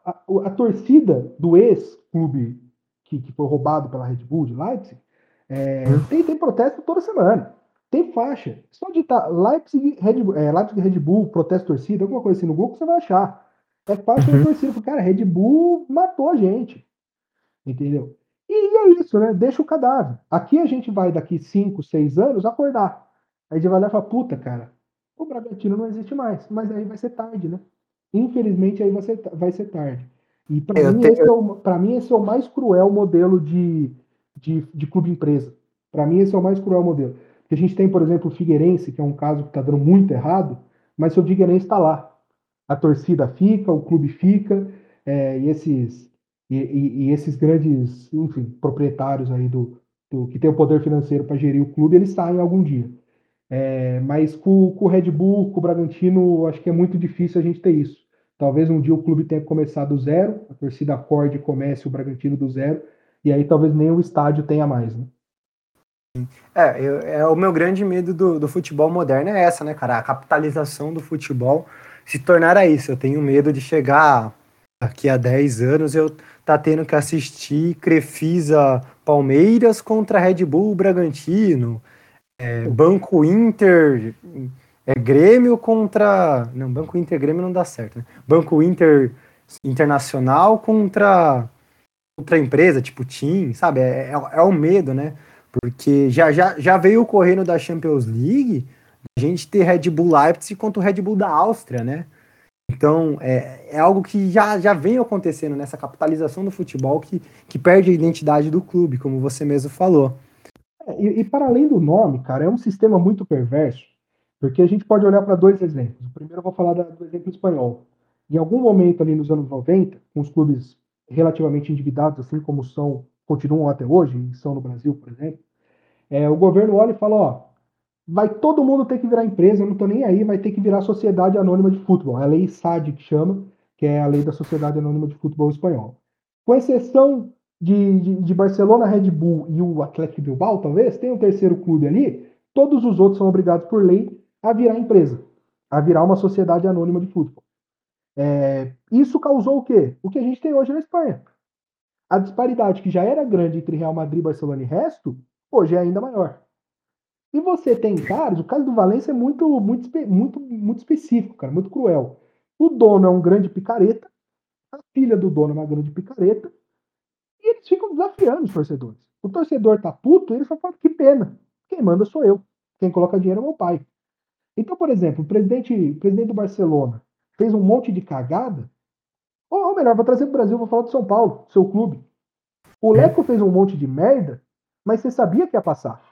Speaker 2: A, torcida do ex-clube que, que, foi roubado pela Red Bull de Leipzig é, uhum. tem, tem protesto toda semana. Tem faixa. Só digitar Leipzig Red, Bull, é, Leipzig Red Bull, protesto torcida, alguma coisa assim no Google, você vai achar. É faixa uhum. torcida. Porque, cara, Red Bull matou a gente. Entendeu? E é isso, né? Deixa o cadáver. Aqui a gente vai, daqui 5, 6 anos, acordar. Aí a gente vai olhar e falar, puta, cara, o Bragantino não existe mais. Mas aí vai ser tarde, né? Infelizmente aí vai ser, vai ser tarde. E para mim, tenho... esse é o, mim esse é o mais cruel modelo de, de, de clube empresa. Para mim esse é o mais cruel modelo. Porque a gente tem, por exemplo, o Figueirense, que é um caso que está dando muito errado, mas o Figueirense está lá. A torcida fica, o clube fica, é, e, esses, e, e, e, esses grandes, enfim, proprietários aí do, do que tem o poder financeiro para gerir o clube, eles saem algum dia. É, mas com, com, o Red Bull, com o Bragantino, acho que é muito difícil a gente ter isso. Talvez um dia o clube tenha que começar do zero, a torcida acorde e comece o Bragantino do zero, e aí talvez nem o estádio tenha mais, né?
Speaker 1: É, eu, é o meu grande medo do, do, futebol moderno é essa, né, cara? A capitalização do futebol se tornar a isso. Eu tenho medo de chegar daqui a 10 anos eu tá tendo que assistir Crefisa Palmeiras contra Red Bull Bragantino, é, Banco Inter é Grêmio contra. Não, Banco Inter Grêmio não dá certo, né? Banco Inter Internacional contra outra empresa, tipo TIM, sabe? É, é, é o medo, né? Porque já, já, já veio correndo da Champions League a gente ter Red Bull Leipzig contra o Red Bull da Áustria, né? Então, é, é algo que já, já vem acontecendo nessa capitalização do futebol que, que perde a identidade do clube, como você mesmo falou.
Speaker 2: É, e, e, para além do nome, cara, é um sistema muito perverso, porque a gente pode olhar para dois exemplos. O primeiro eu vou falar do exemplo espanhol. Em algum momento ali nos anos 90, com os clubes relativamente endividados, assim como são, continuam até hoje, e são no Brasil, por exemplo, é, o governo olha e fala, ó, vai todo mundo ter que virar empresa, eu não tô nem aí, vai ter que virar Sociedade Anônima de Futebol. É a lei SAD que chama, que é a lei da Sociedade Anônima de Futebol Espanhol. Com exceção de, de, de, Barcelona, Red Bull e o Atlético Bilbao, talvez, tem um terceiro clube ali, todos os outros são obrigados por lei a virar empresa, a virar uma sociedade anônima de futebol. É, isso causou o quê? O que a gente tem hoje na Espanha. A disparidade que já era grande entre Real Madrid, Barcelona e resto, hoje é ainda maior. E você tem caras, o caso do Valência é muito, muito, muito, muito específico, cara, muito cruel. O dono é um grande picareta, a filha do dono é uma grande picareta, e eles ficam desafiando os torcedores. O torcedor tá puto, ele só fala, que pena. Quem manda sou eu. Quem coloca dinheiro é meu pai. Então, por exemplo, o presidente, o presidente do Barcelona fez um monte de cagada. Ou, ou melhor, vou trazer pro Brasil, vou falar do São Paulo, seu clube. O Leco fez um monte de merda, mas você sabia que ia passar.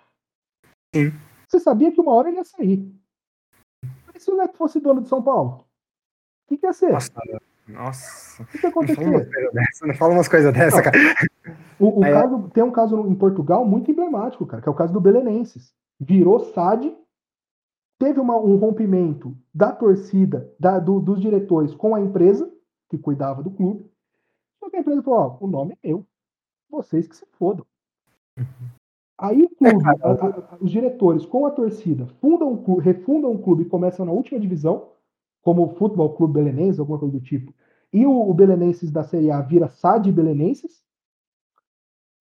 Speaker 2: Sim. Você sabia que uma hora ele ia sair. Mas se o Leco fosse dono de São Paulo, o que, que ia ser?
Speaker 1: Nossa, nossa. O que, que aconteceu? Não fala umas coisas dessa, cara.
Speaker 2: O, o é. caso, tem um caso em Portugal muito emblemático, cara, que é o caso do Belenenses. Virou SAD, teve uma, um rompimento da torcida, da, do, dos diretores com a empresa, que cuidava do clube. Só que a empresa falou: ó, o nome é meu. Vocês que se fodam. Aí o clube, é, a, a, os diretores com a torcida fundam um clube, refundam o clube e começam na última divisão, como o Futebol Clube Belenenses, alguma coisa do tipo. E o, o Belenenses da Série A vira SAD Belenenses.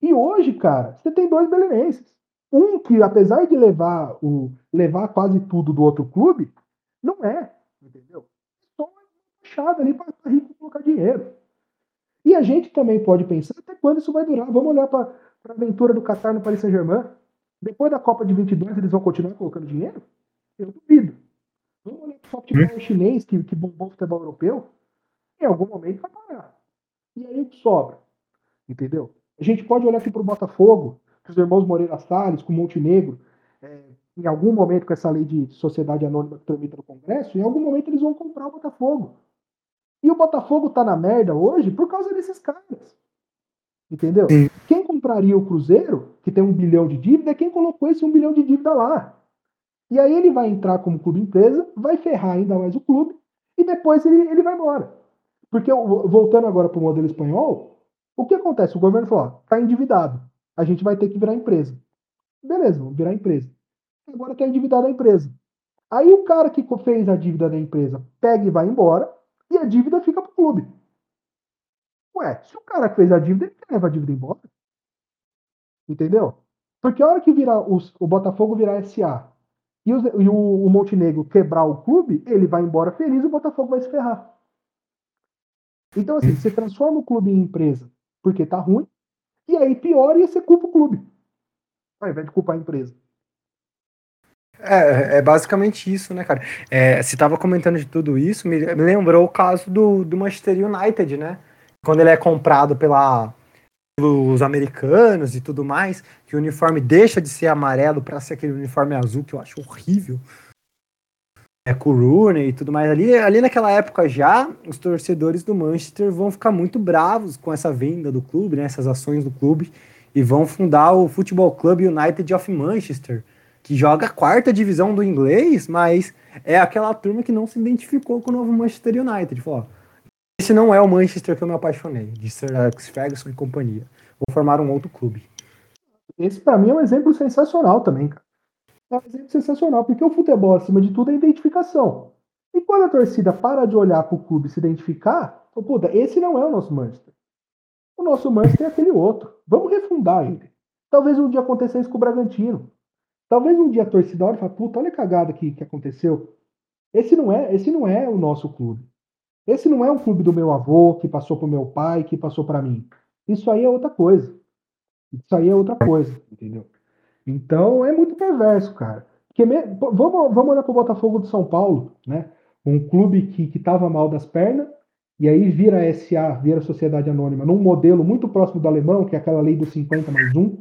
Speaker 2: E hoje, cara, você tem dois Belenenses. Um que, apesar de levar o levar quase tudo do outro clube, não é, entendeu? Só uma puxada ali para rico colocar dinheiro. E a gente também pode pensar até quando isso vai durar. Vamos olhar para a aventura do Qatar no Paris Saint-Germain. Depois da Copa de 22, eles vão continuar colocando dinheiro? Eu duvido. Vamos olhar para o futebol hum. chinês, que, que bombou o futebol europeu. Em algum momento vai parar. E aí o que sobra? Entendeu? A gente pode olhar aqui para o Botafogo, os irmãos Moreira Salles, com Montenegro, é, em algum momento com essa lei de sociedade anônima que tramita no Congresso, em algum momento eles vão comprar o Botafogo. E o Botafogo tá na merda hoje por causa desses caras. Entendeu? Sim. Quem compraria o Cruzeiro, que tem um bilhão de dívida, é quem colocou esse um bilhão de dívida lá. E aí ele vai entrar como clube empresa, vai ferrar ainda mais o clube, e depois ele, ele vai embora. Porque, voltando agora para o modelo espanhol, o que acontece? O governo falou: está endividado, a gente vai ter que virar empresa. Beleza, vamos virar empresa. Agora endividada a empresa. Aí o cara que fez a dívida da empresa pega e vai embora, e a dívida fica para o clube. Ué, se o cara que fez a dívida, ele leva a dívida embora. Entendeu? Porque a hora que virar os, o Botafogo virar SA e, os, e o, o, Montenegro quebrar o clube, ele vai embora feliz e o Botafogo vai se ferrar. Então, assim, você transforma o clube em empresa porque tá ruim, e aí pior e você culpa o clube. Ao invés de culpar a empresa.
Speaker 1: É, é basicamente isso, né, cara? É, você tava comentando de tudo isso, me, me lembrou o caso do, do Manchester United, né? Quando ele é comprado pela, pelos americanos e tudo mais, que o uniforme deixa de ser amarelo para ser aquele uniforme azul que eu acho horrível. É com o Rooney e tudo mais. Ali, ali naquela época já, os torcedores do Manchester vão ficar muito bravos com essa venda do clube, né, essas ações do clube, e vão fundar o Futebol Club United of Manchester, que joga a quarta divisão do inglês, mas é aquela turma que não se identificou com o novo Manchester United. Falou, esse não é o Manchester que eu me apaixonei, de Sir Alex Ferguson e companhia. Vou formar um outro clube.
Speaker 2: Esse, para mim, é um exemplo sensacional também, cara. É um exemplo sensacional, porque o futebol, acima de tudo, é identificação. E quando a torcida para de olhar para o clube e se identificar, fala, puta, esse não é o nosso Manchester. O nosso Manchester é aquele outro. Vamos refundar ele. Talvez um dia aconteça isso com o Bragantino. Talvez um dia a torcida olhe e fale, puta, olha a cagada que, que aconteceu. Esse não é, esse não é o nosso clube. Esse não é um clube do meu avô, que passou para o meu pai, que passou para mim. Isso aí é outra coisa. Isso aí é outra coisa, entendeu? Então é muito perverso, cara. Porque me... vamos, vamos olhar para o Botafogo de São Paulo, né? Um clube que estava mal das pernas, e aí vira SA, vira Sociedade Anônima, num modelo muito próximo do alemão, que é aquela lei dos 50 mais 1.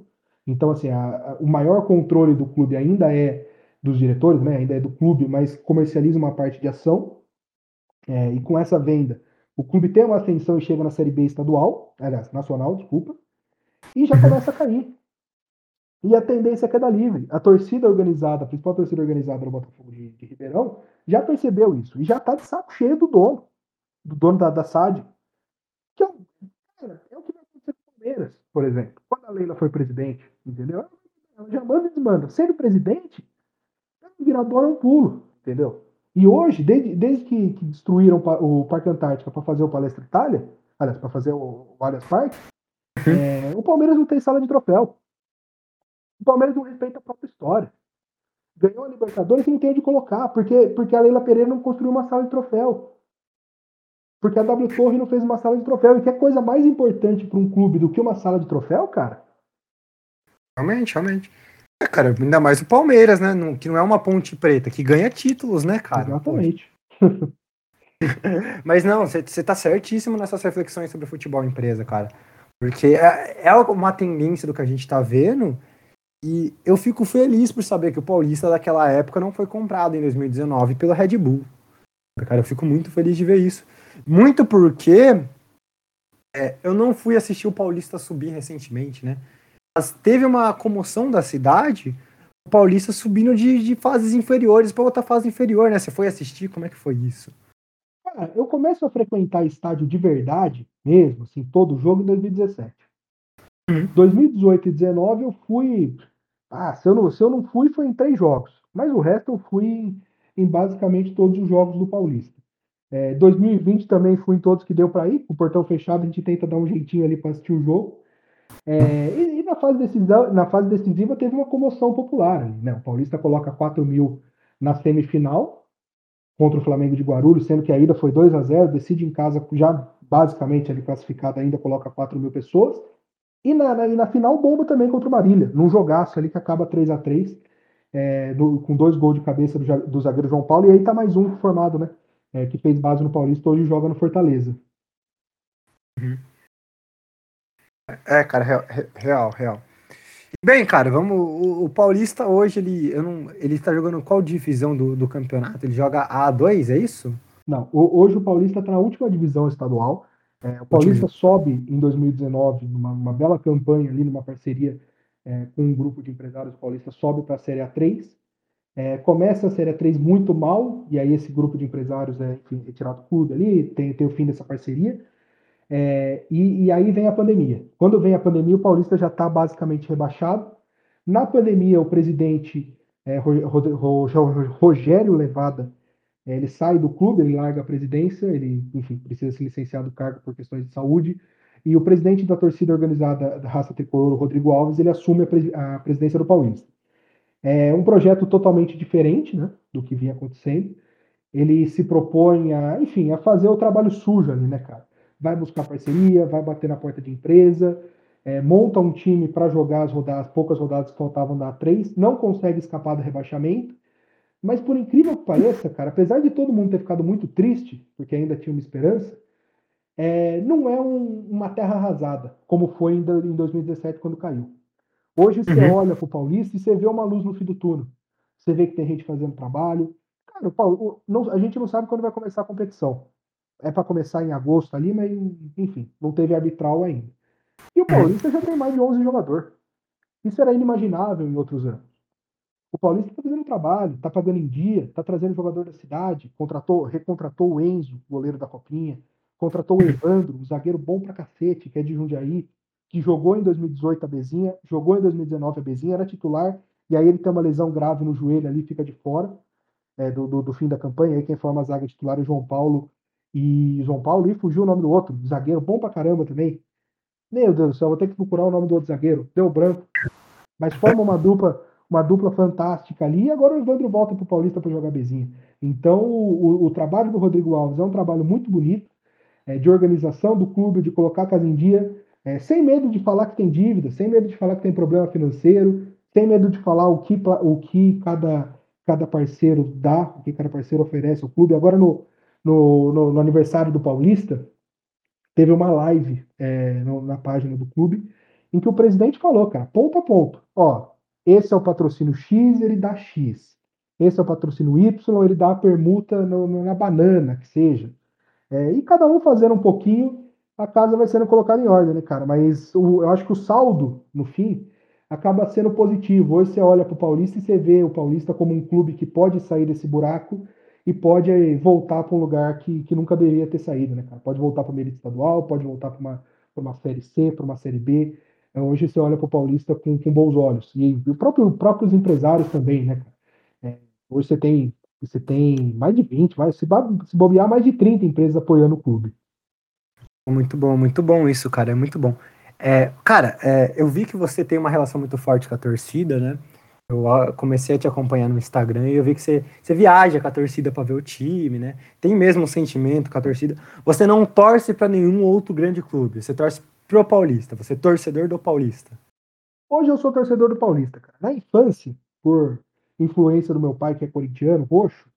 Speaker 2: Então, assim, a, a, o maior controle do clube ainda é dos diretores, né? Ainda é do clube, mas comercializa uma parte de ação. É, e com essa venda, o clube tem uma ascensão e chega na Série B estadual, aliás, nacional, desculpa, e já começa a cair. E a tendência é queda livre. A torcida organizada, a principal torcida organizada do Botafogo de, de Ribeirão, já percebeu isso. E já está de saco cheio do dono, do dono da, da SAD. Que é, cara, é o que vai acontecer com o Palmeiras, por exemplo. Quando a Leila foi presidente, entendeu? Ela já manda e desmanda. Sendo presidente, virar dono é um pulo, entendeu? E hoje, desde, desde que, que destruíram o Parque Antártica para fazer o Palestra Itália, aliás, para fazer o, o Allianz Parque, é, o Palmeiras não tem sala de troféu. O Palmeiras não respeita a própria história. Ganhou a Libertadores e não tem onde colocar, porque, porque a Leila Pereira não construiu uma sala de troféu. Porque a W Torre não fez uma sala de troféu. E que é coisa mais importante para um clube do que uma sala de troféu, cara?
Speaker 1: Realmente, realmente. É, cara, ainda mais o Palmeiras, né? que não é uma ponte preta, que ganha títulos, né, cara?
Speaker 2: Exatamente.
Speaker 1: Mas não, você tá certíssimo nessas reflexões sobre futebol empresa, cara. Porque é, é uma tendência do que a gente tá vendo. E eu fico feliz por saber que o Paulista daquela época não foi comprado em 2019 pela Red Bull. Cara, eu fico muito feliz de ver isso. Muito porque é, eu não fui assistir o Paulista subir recentemente, né? Mas teve uma comoção da cidade, o Paulista subindo de, de fases inferiores para outra fase inferior, né? Você foi assistir? Como é que foi isso?
Speaker 2: Cara, eu começo a frequentar estádio de verdade, mesmo, assim, todo jogo em 2017. Uhum. 2018 e 2019 eu fui. Ah, se eu, não, se eu não fui, foi em três jogos. Mas o resto eu fui em, em basicamente todos os jogos do Paulista. É, 2020 também fui em todos que deu para ir. O portão fechado, a gente tenta dar um jeitinho ali para assistir o jogo. É, e, e, na, fase decisiva, na fase decisiva teve uma comoção popular. Né? O Paulista coloca 4 mil na semifinal contra o Flamengo de Guarulhos, sendo que a ida foi 2 a 0 decide em casa, já basicamente ali classificado ainda, coloca 4 mil pessoas. E na, na, e na final bomba também contra o Marília, num jogaço ali que acaba 3 a 3 é, do, com dois gols de cabeça do, do, zagueiro João Paulo, e aí tá mais um formado, né? É, que fez base no Paulista, hoje joga no Fortaleza.
Speaker 1: Uhum. É, cara, real, real, real. Bem, cara, vamos. O, o, Paulista hoje, ele, eu não, ele está jogando qual divisão do, do campeonato? Ele joga A2, é isso?
Speaker 2: Não, hoje o Paulista está na última divisão estadual. É, o Paulista sobe em 2019, numa, bela campanha ali, numa parceria é, com um grupo de empresários paulistas, sobe para a Série A3. É, começa a Série A3 muito mal, e aí esse grupo de empresários é enfim, retirado do clube ali, tem, tem o fim dessa parceria. É, e, e, aí vem a pandemia. Quando vem a pandemia, o Paulista já está basicamente rebaixado. Na pandemia, o presidente é, Rogério Levada é, ele sai do clube, ele larga a presidência, ele, enfim, precisa se licenciar do cargo por questões de saúde. E o presidente da torcida organizada da raça tricolor, Rodrigo Alves, ele assume a, a presidência do Paulista. É um projeto totalmente diferente né, do que vinha acontecendo. Ele se propõe a, enfim, a fazer o trabalho sujo ali, né, cara? Vai buscar parceria, vai bater na porta de empresa, é, monta um time para jogar as rodadas, poucas rodadas que faltavam da A3, não consegue escapar do rebaixamento mas por incrível que pareça, cara, apesar de todo mundo ter ficado muito triste, porque ainda tinha uma esperança, é, não é um, uma terra arrasada, como foi em, em 2017 quando caiu. Hoje você uhum. olha para o Paulista e você vê uma luz no fim do túnel. Você vê que tem gente fazendo trabalho. Cara, o Paulo, não, a gente não sabe quando vai começar a competição. É para começar em agosto ali, mas enfim, não teve arbitral ainda. E o Paulista já tem mais de 11 jogadores. Isso era inimaginável em outros anos. O Paulista está fazendo trabalho, está pagando em dia, está trazendo jogador da cidade, contratou, recontratou o Enzo, goleiro da Copinha, contratou o Evandro, um zagueiro bom pra cacete, que é de Jundiaí, que jogou em 2018 a Bezinha, jogou em 2019 a Bezinha, era titular, e aí ele tem uma lesão grave no joelho ali, fica de fora é, do, do, do, fim da campanha. Aí quem forma a zaga titular é João Paulo e João Paulo, e fugiu o nome do outro, zagueiro bom pra caramba também. Meu Deus do céu, vou ter que procurar o nome do outro zagueiro, deu branco. Mas forma uma dupla uma dupla fantástica ali, e agora o Evandro volta para o Paulista para jogar bezinha. Então, o, o, trabalho do Rodrigo Alves é um trabalho muito bonito, é, de organização do clube, de colocar a casa em dia, é, sem medo de falar que tem dívida, sem medo de falar que tem problema financeiro, sem medo de falar o que, o que cada, cada parceiro dá, o que cada parceiro oferece ao clube. Agora, no, no, no, no aniversário do Paulista, teve uma live é, no, na página do clube, em que o presidente falou, cara, ponto a ponto, ó, esse é o patrocínio X, ele dá X. Esse é o patrocínio Y, ele dá a permuta no, no, na banana, que seja. É, e cada um fazendo um pouquinho, a casa vai sendo colocada em ordem, né, cara? Mas o, eu acho que o saldo, no fim, acaba sendo positivo. Hoje você olha para o Paulista e você vê o Paulista como um clube que pode sair desse buraco e pode voltar para um lugar que, que nunca deveria ter saído, né, cara? Pode voltar para o Merito Estadual, pode voltar para uma, uma Série C, para uma Série B. É, hoje você olha para o Paulista com, com bons olhos. E, e o próprio, próprios empresários também, né? É, hoje você tem, você tem mais de 20, mais, se, se bobear, mais de 30 empresas apoiando o clube.
Speaker 1: Muito bom, muito bom isso, cara. É muito bom. É, cara, é, eu vi que você tem uma relação muito forte com a torcida, né? Eu comecei a te acompanhar no Instagram e eu vi que você, você viaja com a torcida para ver o time, né? Tem mesmo sentimento com a torcida. Você não torce para nenhum outro grande clube, você torce pro Paulista? Você é torcedor do Paulista?
Speaker 2: Hoje eu sou torcedor do Paulista, cara. Na infância, por influência do meu pai, que é corintiano, roxo,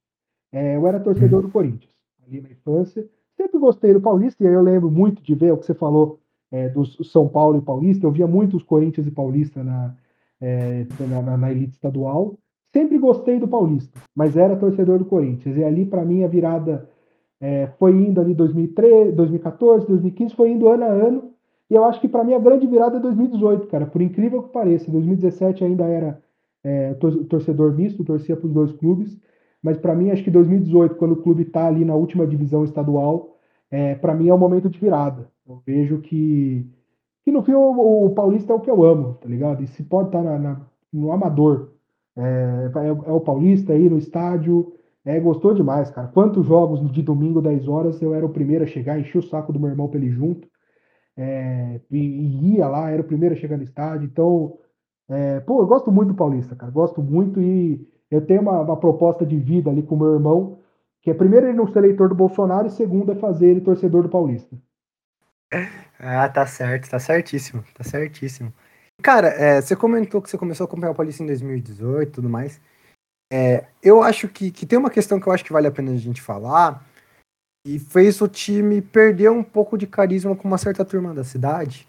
Speaker 2: é, eu era torcedor do Corinthians. Ali na infância, sempre gostei do Paulista, e aí eu lembro muito de ver o que você falou é, do São Paulo e Paulista. Eu via muito os Corinthians e Paulista na, é, na, na, elite estadual. Sempre gostei do Paulista, mas era torcedor do Corinthians. E ali, para mim, a virada é, foi indo ali 2013, 2014, 2015, foi indo ano a ano. E eu acho que para mim a grande virada é 2018, cara. Por incrível que pareça. 2017 ainda era é, torcedor misto, torcia para os dois clubes. Mas para mim, acho que 2018, quando o clube está ali na última divisão estadual, é, para mim é o momento de virada. Eu vejo que, que no fim o, o Paulista é o que eu amo, tá ligado? E se pode estar tá no amador, é, é, é, o Paulista aí no estádio, é, gostou demais, cara. Quantos jogos de domingo, 10 horas, eu era o primeiro a chegar, enchi o saco do meu irmão pra ele junto é, e, ia lá, era o primeiro a chegar no estádio. Então, é, pô, eu gosto muito do Paulista, cara, gosto muito e eu tenho uma, uma proposta de vida ali com o meu irmão, que é primeiro ele não ser eleitor do Bolsonaro e segundo é fazer ele torcedor do Paulista.
Speaker 1: Ah, tá certo, tá certíssimo, tá certíssimo. Cara, é, você comentou que você começou a acompanhar o Paulista em 2018 e tudo mais. É, eu acho que, que tem uma questão que eu acho que vale a pena a gente falar, e fez o time perder um pouco de carisma com uma certa turma da cidade.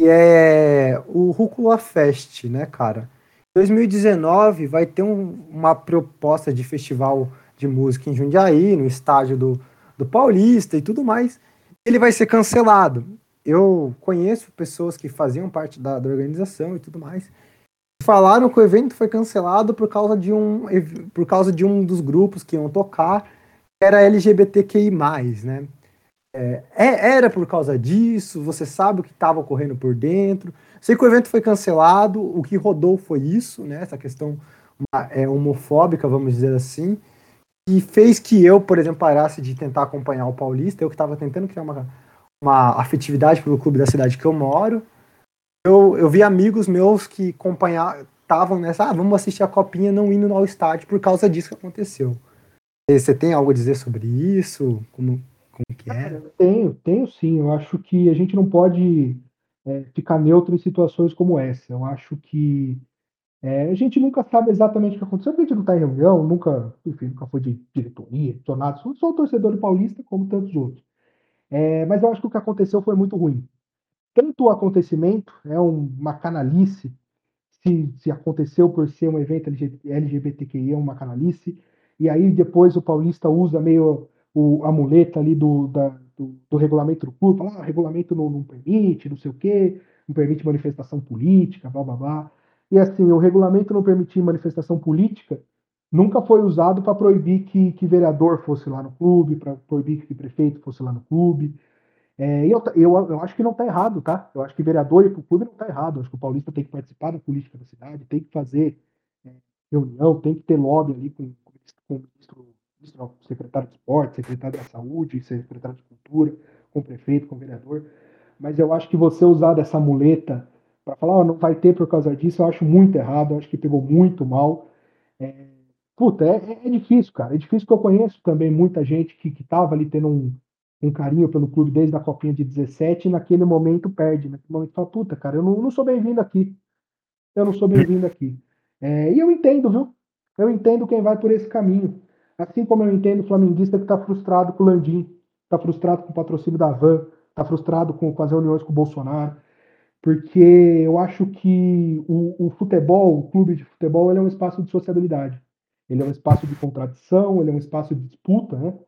Speaker 1: que é o Rúcula Fest, né, cara? 2019 vai ter um, uma proposta de festival de música em Jundiaí, no estádio do, do Paulista e tudo mais. Ele vai ser cancelado. Eu conheço pessoas que faziam parte da, da organização e tudo mais. Falaram que o evento foi cancelado por causa de um, por causa de um dos grupos que iam tocar, era LGBTQI, né? É, é, era por causa disso? Você sabe o que estava ocorrendo por dentro? Sei que o evento foi cancelado, o que rodou foi isso, né? Essa questão uma, é, homofóbica, vamos dizer assim, e fez que eu, por exemplo, parasse de tentar acompanhar o Paulista. Eu que estava tentando criar uma, uma afetividade pelo clube da cidade que eu moro. Eu, eu vi amigos meus que acompanhavam, nessa, ah, vamos assistir a copinha não indo ao estádio por causa disso que aconteceu. Você tem algo a dizer sobre isso? Como, como que é?
Speaker 2: Tenho, tenho sim. Eu acho que a gente não pode é, ficar neutro em situações como essa. Eu acho que é, a gente nunca sabe exatamente o que aconteceu, a gente não está em reunião, nunca, enfim, nunca foi de diretoria, tornado, sou, sou torcedor do Paulista, como tantos outros. É, mas eu acho que o que aconteceu foi muito ruim. Tanto o acontecimento é uma canalice, se, se aconteceu por ser um evento LGBTQI, é uma canalice, e aí depois o Paulista usa meio o, a muleta ali do, da, do, do, regulamento do clube, fala, ah, regulamento não, não, permite, não sei o quê, não permite manifestação política, blá blá blá. E assim, o regulamento não permitir manifestação política nunca foi usado para proibir que, que vereador fosse lá no clube, para proibir que prefeito fosse lá no clube. É, eu, eu, eu, acho que não está errado, tá? Eu acho que vereador e para o clube não está errado. Eu acho que o Paulista tem que participar da política da cidade, tem que fazer é, reunião, tem que ter lobby ali com, com, o ministro secretário de esporte, secretário da saúde, secretário de cultura, com o prefeito, com o vereador. Mas eu acho que você usar dessa muleta para falar, oh, não vai ter por causa disso, eu acho muito errado, eu acho que pegou muito mal. É, puta, é, é, difícil, cara. É difícil que eu conheço também muita gente que, que tava ali tendo um, um carinho pelo clube desde a copinha de 17 e naquele momento perde. Naquele momento fala, puta, cara, eu não, não sou bem-vindo aqui. Eu não sou bem-vindo aqui. É, e eu entendo, viu? Eu entendo quem vai por esse caminho. Assim como eu entendo o flamenguista que está frustrado com o Landim, está frustrado com o patrocínio da Van, está frustrado com, com, as reuniões com o Bolsonaro, porque eu acho que o, o futebol, o clube de futebol, é um espaço de sociabilidade. Ele é um espaço de contradição, ele é um espaço de disputa, né?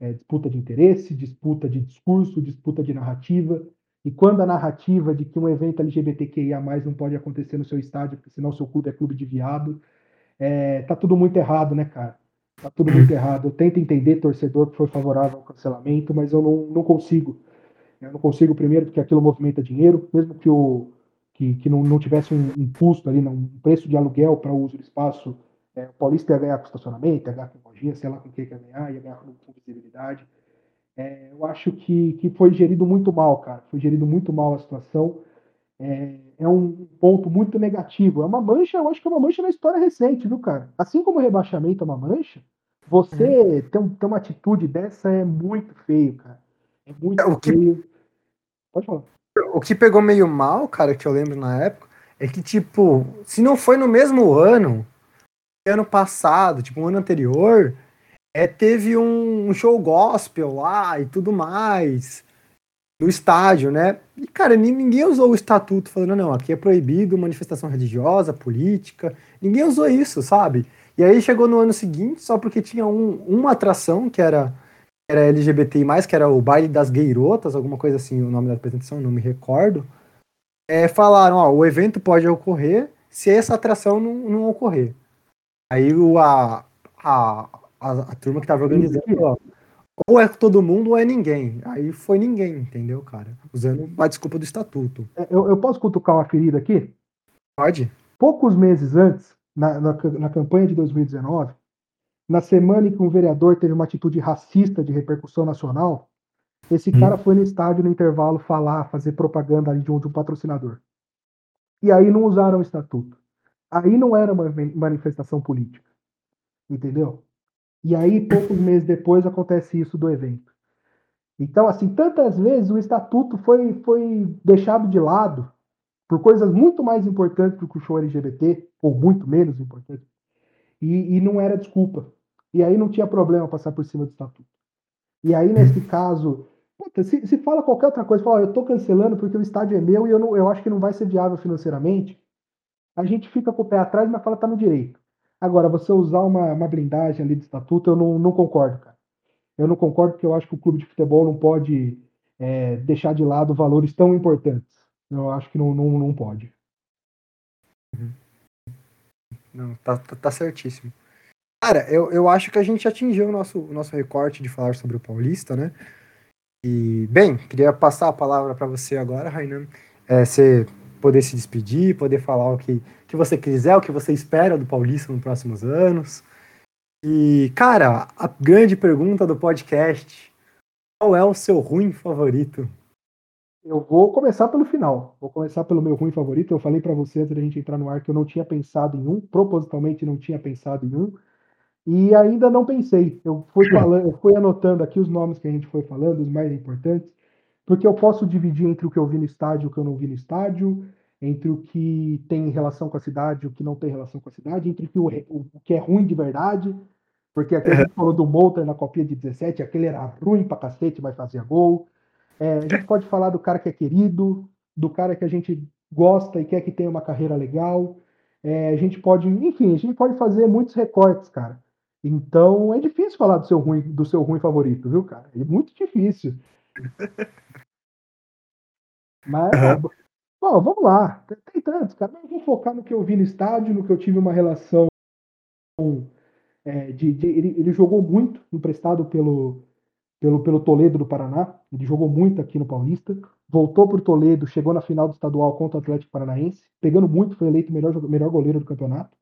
Speaker 2: É, disputa de interesse, disputa de discurso, disputa de narrativa. E quando a narrativa de que um evento LGBTQIA não pode acontecer no seu estádio, porque senão seu clube é clube de viado, é, tá tudo muito errado, né, cara? Tá tudo muito errado. Eu tento entender torcedor que foi favorável ao cancelamento, mas eu não, não consigo. Eu não consigo, primeiro, porque aquilo movimenta dinheiro, mesmo que, o, que, que não, não tivesse um, um custo ali, um preço de aluguel para o uso do espaço. É, o Paulista ia ganhar com estacionamento, ia ganhar com lojinha, sei lá com o que ia ganhar, ia ganhar com visibilidade. É, eu acho que, que foi gerido muito mal, cara. Foi gerido muito mal a situação. É, é, um ponto muito negativo. É uma mancha, eu acho que é uma mancha na história recente, viu, cara? Assim como o rebaixamento é uma mancha, você uhum. ter, ter, uma atitude dessa é muito feio, cara. É muito o feio. Que,
Speaker 1: Pode falar. O que pegou meio mal, cara, que eu lembro na época, é que, tipo, se não foi no mesmo ano, ano passado, tipo, um ano anterior, é, teve um, um show gospel lá e tudo mais no estádio, né? E, cara, ninguém usou o estatuto falando, não, aqui é proibido manifestação religiosa, política. Ninguém usou isso, sabe? E aí chegou no ano seguinte, só porque tinha um, uma atração que era, era LGBTI, que era o baile das gayrotas, alguma coisa assim, o nome da apresentação, não me recordo. É, falaram, ó, o evento pode ocorrer se essa atração não, não ocorrer. Aí o, a, a, a, a turma que estava organizando, ó, ou é todo mundo ou é ninguém. Aí foi ninguém, entendeu, cara? Usando a desculpa do estatuto.
Speaker 2: É, eu, eu posso cutucar uma ferida aqui?
Speaker 1: Pode.
Speaker 2: Poucos meses antes, na, na, na campanha de 2019, na semana em que um vereador teve uma atitude racista de repercussão nacional, esse hum. cara foi no estádio no intervalo falar, fazer propaganda ali de um, de um patrocinador. E aí não usaram o estatuto. Aí não era uma manifestação política. Entendeu? E aí, poucos meses depois, acontece isso do evento. Então, assim, tantas vezes o estatuto foi, foi deixado de lado por coisas muito mais importantes do que o show LGBT, ou muito menos importantes, e, e não era desculpa. E aí não tinha problema passar por cima do estatuto. E aí, nesse caso, puta, se, se fala qualquer outra coisa, fala, eu tô cancelando porque o estádio é meu e eu, não, eu acho que não vai ser viável financeiramente, a gente fica com o pé atrás, mas fala tá no direito. Agora, você usar uma, uma blindagem ali de estatuto, eu não, não concordo, cara. Eu não concordo porque eu acho que o clube de futebol não pode é, deixar de lado valores tão importantes. Eu acho que não, não, não pode.
Speaker 1: Uhum. Não, tá, tá, tá, certíssimo. Cara, eu, eu acho que a gente atingiu o nosso, o nosso recorte de falar sobre o Paulista, né? E, bem, queria passar a palavra para você agora, Rainan. É, você poder se despedir, poder falar o que, que você quiser, o que você espera do Paulista nos próximos anos. E, cara, a grande pergunta do podcast: qual é o seu ruim favorito?
Speaker 2: Eu vou começar pelo final. Vou começar pelo meu ruim favorito. Eu falei para você antes da gente entrar no ar que eu não tinha pensado em um, propositalmente não tinha pensado em um, e ainda não pensei. Eu fui falando, eu fui anotando aqui os nomes que a gente foi falando, os mais importantes porque eu posso dividir entre o que eu vi no estádio e o que eu não vi no estádio, entre o que tem relação com a cidade e o que não tem relação com a cidade, entre o que, o, o que é ruim de verdade, porque aquele a gente falou do Molter na copia de 17, aquele era ruim pra cacete, mas fazia gol. É, a gente pode falar do cara que é querido, do cara que a gente gosta e quer que tenha uma carreira legal. É, a gente pode, enfim, a gente pode fazer muitos recortes, cara. Então é difícil falar do seu ruim, do seu ruim favorito, viu, cara? É muito difícil. Mas, uhum. bom, vamos lá. Tem tantos, cara. Eu vou focar no que eu vi no estádio, no que eu tive uma relação é, de, de ele, ele, jogou muito emprestado pelo, pelo, pelo Toledo do Paraná. Ele jogou muito aqui no Paulista. Voltou para o Toledo, chegou na final do estadual contra o Atlético Paranaense, pegando muito, foi eleito melhor, melhor goleiro do campeonato.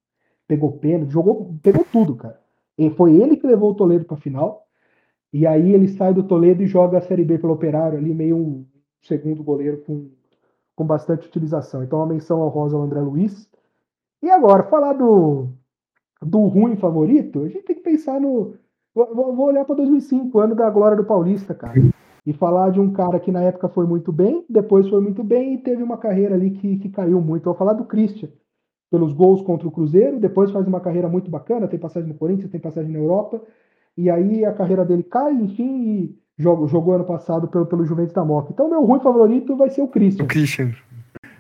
Speaker 2: Pegou pênalti, jogou, pegou tudo, cara. E foi ele que levou o Toledo para a final. E aí ele sai do Toledo e joga a Série B pelo Operário ali, meio um segundo goleiro com, com bastante utilização. Então, uma menção ao Rosa ao André Luiz. E agora, falar do, do ruim favorito, a gente tem que pensar no. Vou, olhar para 2005, ano da glória do Paulista, cara. E falar de um cara que na época foi muito bem, depois foi muito bem e teve uma carreira ali que, que caiu muito. vou falar do Christian, pelos gols contra o Cruzeiro, depois faz uma carreira muito bacana, tem passagem no Corinthians, tem passagem na Europa, e aí a carreira dele cai, enfim, e jogou, jogou ano passado pelo, pelo Juventus da Moca. Então, meu ruim favorito vai ser o Christian.
Speaker 1: O Christian.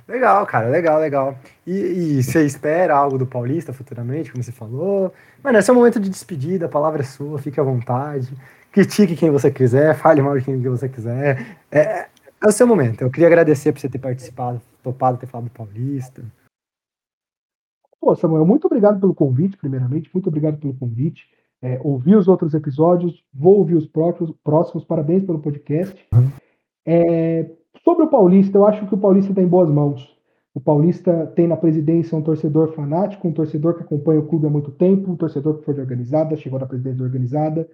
Speaker 1: Legal, cara, legal, legal. E, e, você espera algo do Paulista futuramente, como você falou? Mano, esse é o momento de despedida, a palavra é sua, fique à vontade. Critique quem você quiser, fale mal de quem você quiser. É, é o seu momento. Eu queria agradecer por você ter participado, topado ter falado do Paulista.
Speaker 2: Pô, Samuel, muito obrigado pelo convite, primeiramente. Muito obrigado pelo convite é, ouvir os outros episódios, vou ouvir os próximos, próximos parabéns pelo podcast. É, sobre o Paulista, eu acho que o Paulista está em boas mãos. O Paulista tem na presidência um torcedor fanático, um torcedor que acompanha o clube há muito tempo, um torcedor que foi de organizada, chegou na presidência organizada.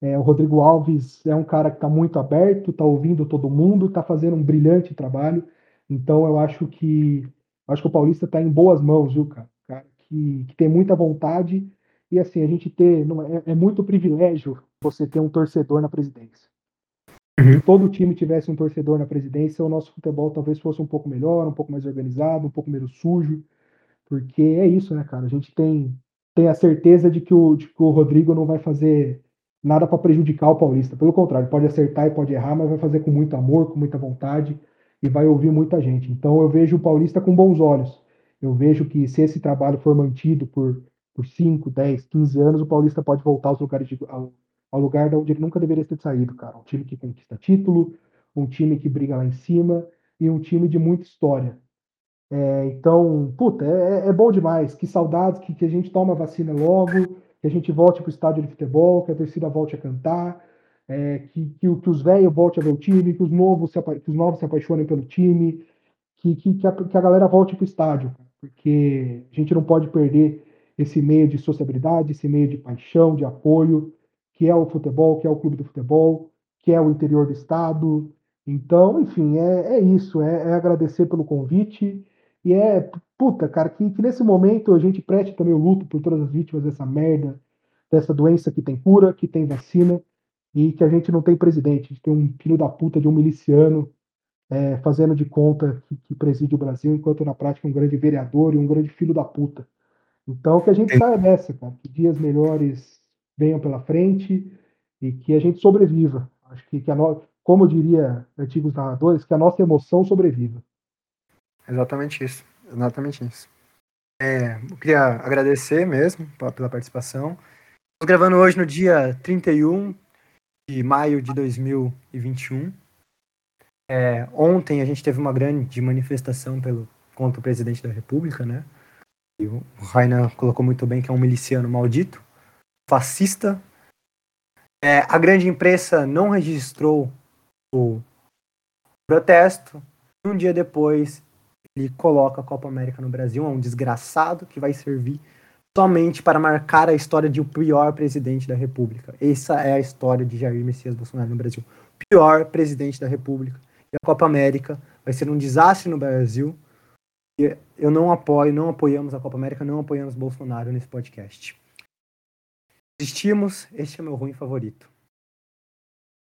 Speaker 2: É, o Rodrigo Alves é um cara que está muito aberto, está ouvindo todo mundo, está fazendo um brilhante trabalho. Então eu acho que acho que o Paulista está em boas mãos, viu, cara? cara que, que tem muita vontade e assim, a gente ter. É, é muito privilégio você ter um torcedor na presidência. Uhum. Se todo time tivesse um torcedor na presidência, o nosso futebol talvez fosse um pouco melhor, um pouco mais organizado, um pouco menos sujo. Porque é isso, né, cara? A gente tem, tem a certeza de que, o, de que o Rodrigo não vai fazer nada para prejudicar o Paulista. Pelo contrário, pode acertar e pode errar, mas vai fazer com muito amor, com muita vontade e vai ouvir muita gente. Então eu vejo o Paulista com bons olhos. Eu vejo que se esse trabalho for mantido por por 5, 10, 15 anos, o Paulista pode voltar aos lugares de, ao, ao lugar de onde ele nunca deveria ter saído, cara. Um time que conquista título, um time que briga lá em cima e um time de muita história. É, então, puta, é, é, bom demais. Que saudades que, que a gente toma a vacina logo, que a gente volte para o estádio de futebol, que a torcida volte a cantar, é, que, que, que, os velhos voltem a ver o time, que os novos se, que os novos se apaixonem pelo time, que, que, que, a, que a galera volte para o estádio, porque a gente não pode perder esse meio de sociabilidade, esse meio de paixão, de apoio, que é o futebol, que é o clube do futebol, que é o interior do estado. Então, enfim, é, é isso, é, é agradecer pelo convite e é, puta, cara, que, que, nesse momento a gente preste também o luto por todas as vítimas dessa merda, dessa doença que tem cura, que tem vacina e que a gente não tem presidente. A gente tem um filho da puta de um miliciano é, fazendo de conta que, que preside o Brasil, enquanto na prática é um grande vereador e um grande filho da puta. Então, que a gente saia dessa, cara, que dias melhores venham pela frente e que a gente sobreviva. Acho que, que a no... como diria antigos narradores, que a nossa emoção sobreviva.
Speaker 1: Exatamente isso. Exatamente isso. É, eu queria agradecer mesmo pela participação. Estou gravando hoje no dia 31 de maio de 2021. É, ontem a gente teve uma grande manifestação pelo, contra o presidente da República, né? E o Rainer colocou muito bem que é um miliciano maldito, fascista. É, a grande imprensa não registrou o protesto. Um dia depois, ele coloca a Copa América no Brasil. É um desgraçado que vai servir somente para marcar a história de o pior presidente da República. Essa é a história de Jair Messias Bolsonaro no Brasil. Pior presidente da República. E a Copa América vai ser um desastre no Brasil. Eu não apoio, não apoiamos a Copa América, não apoiamos Bolsonaro nesse podcast. Existimos, este é meu ruim favorito.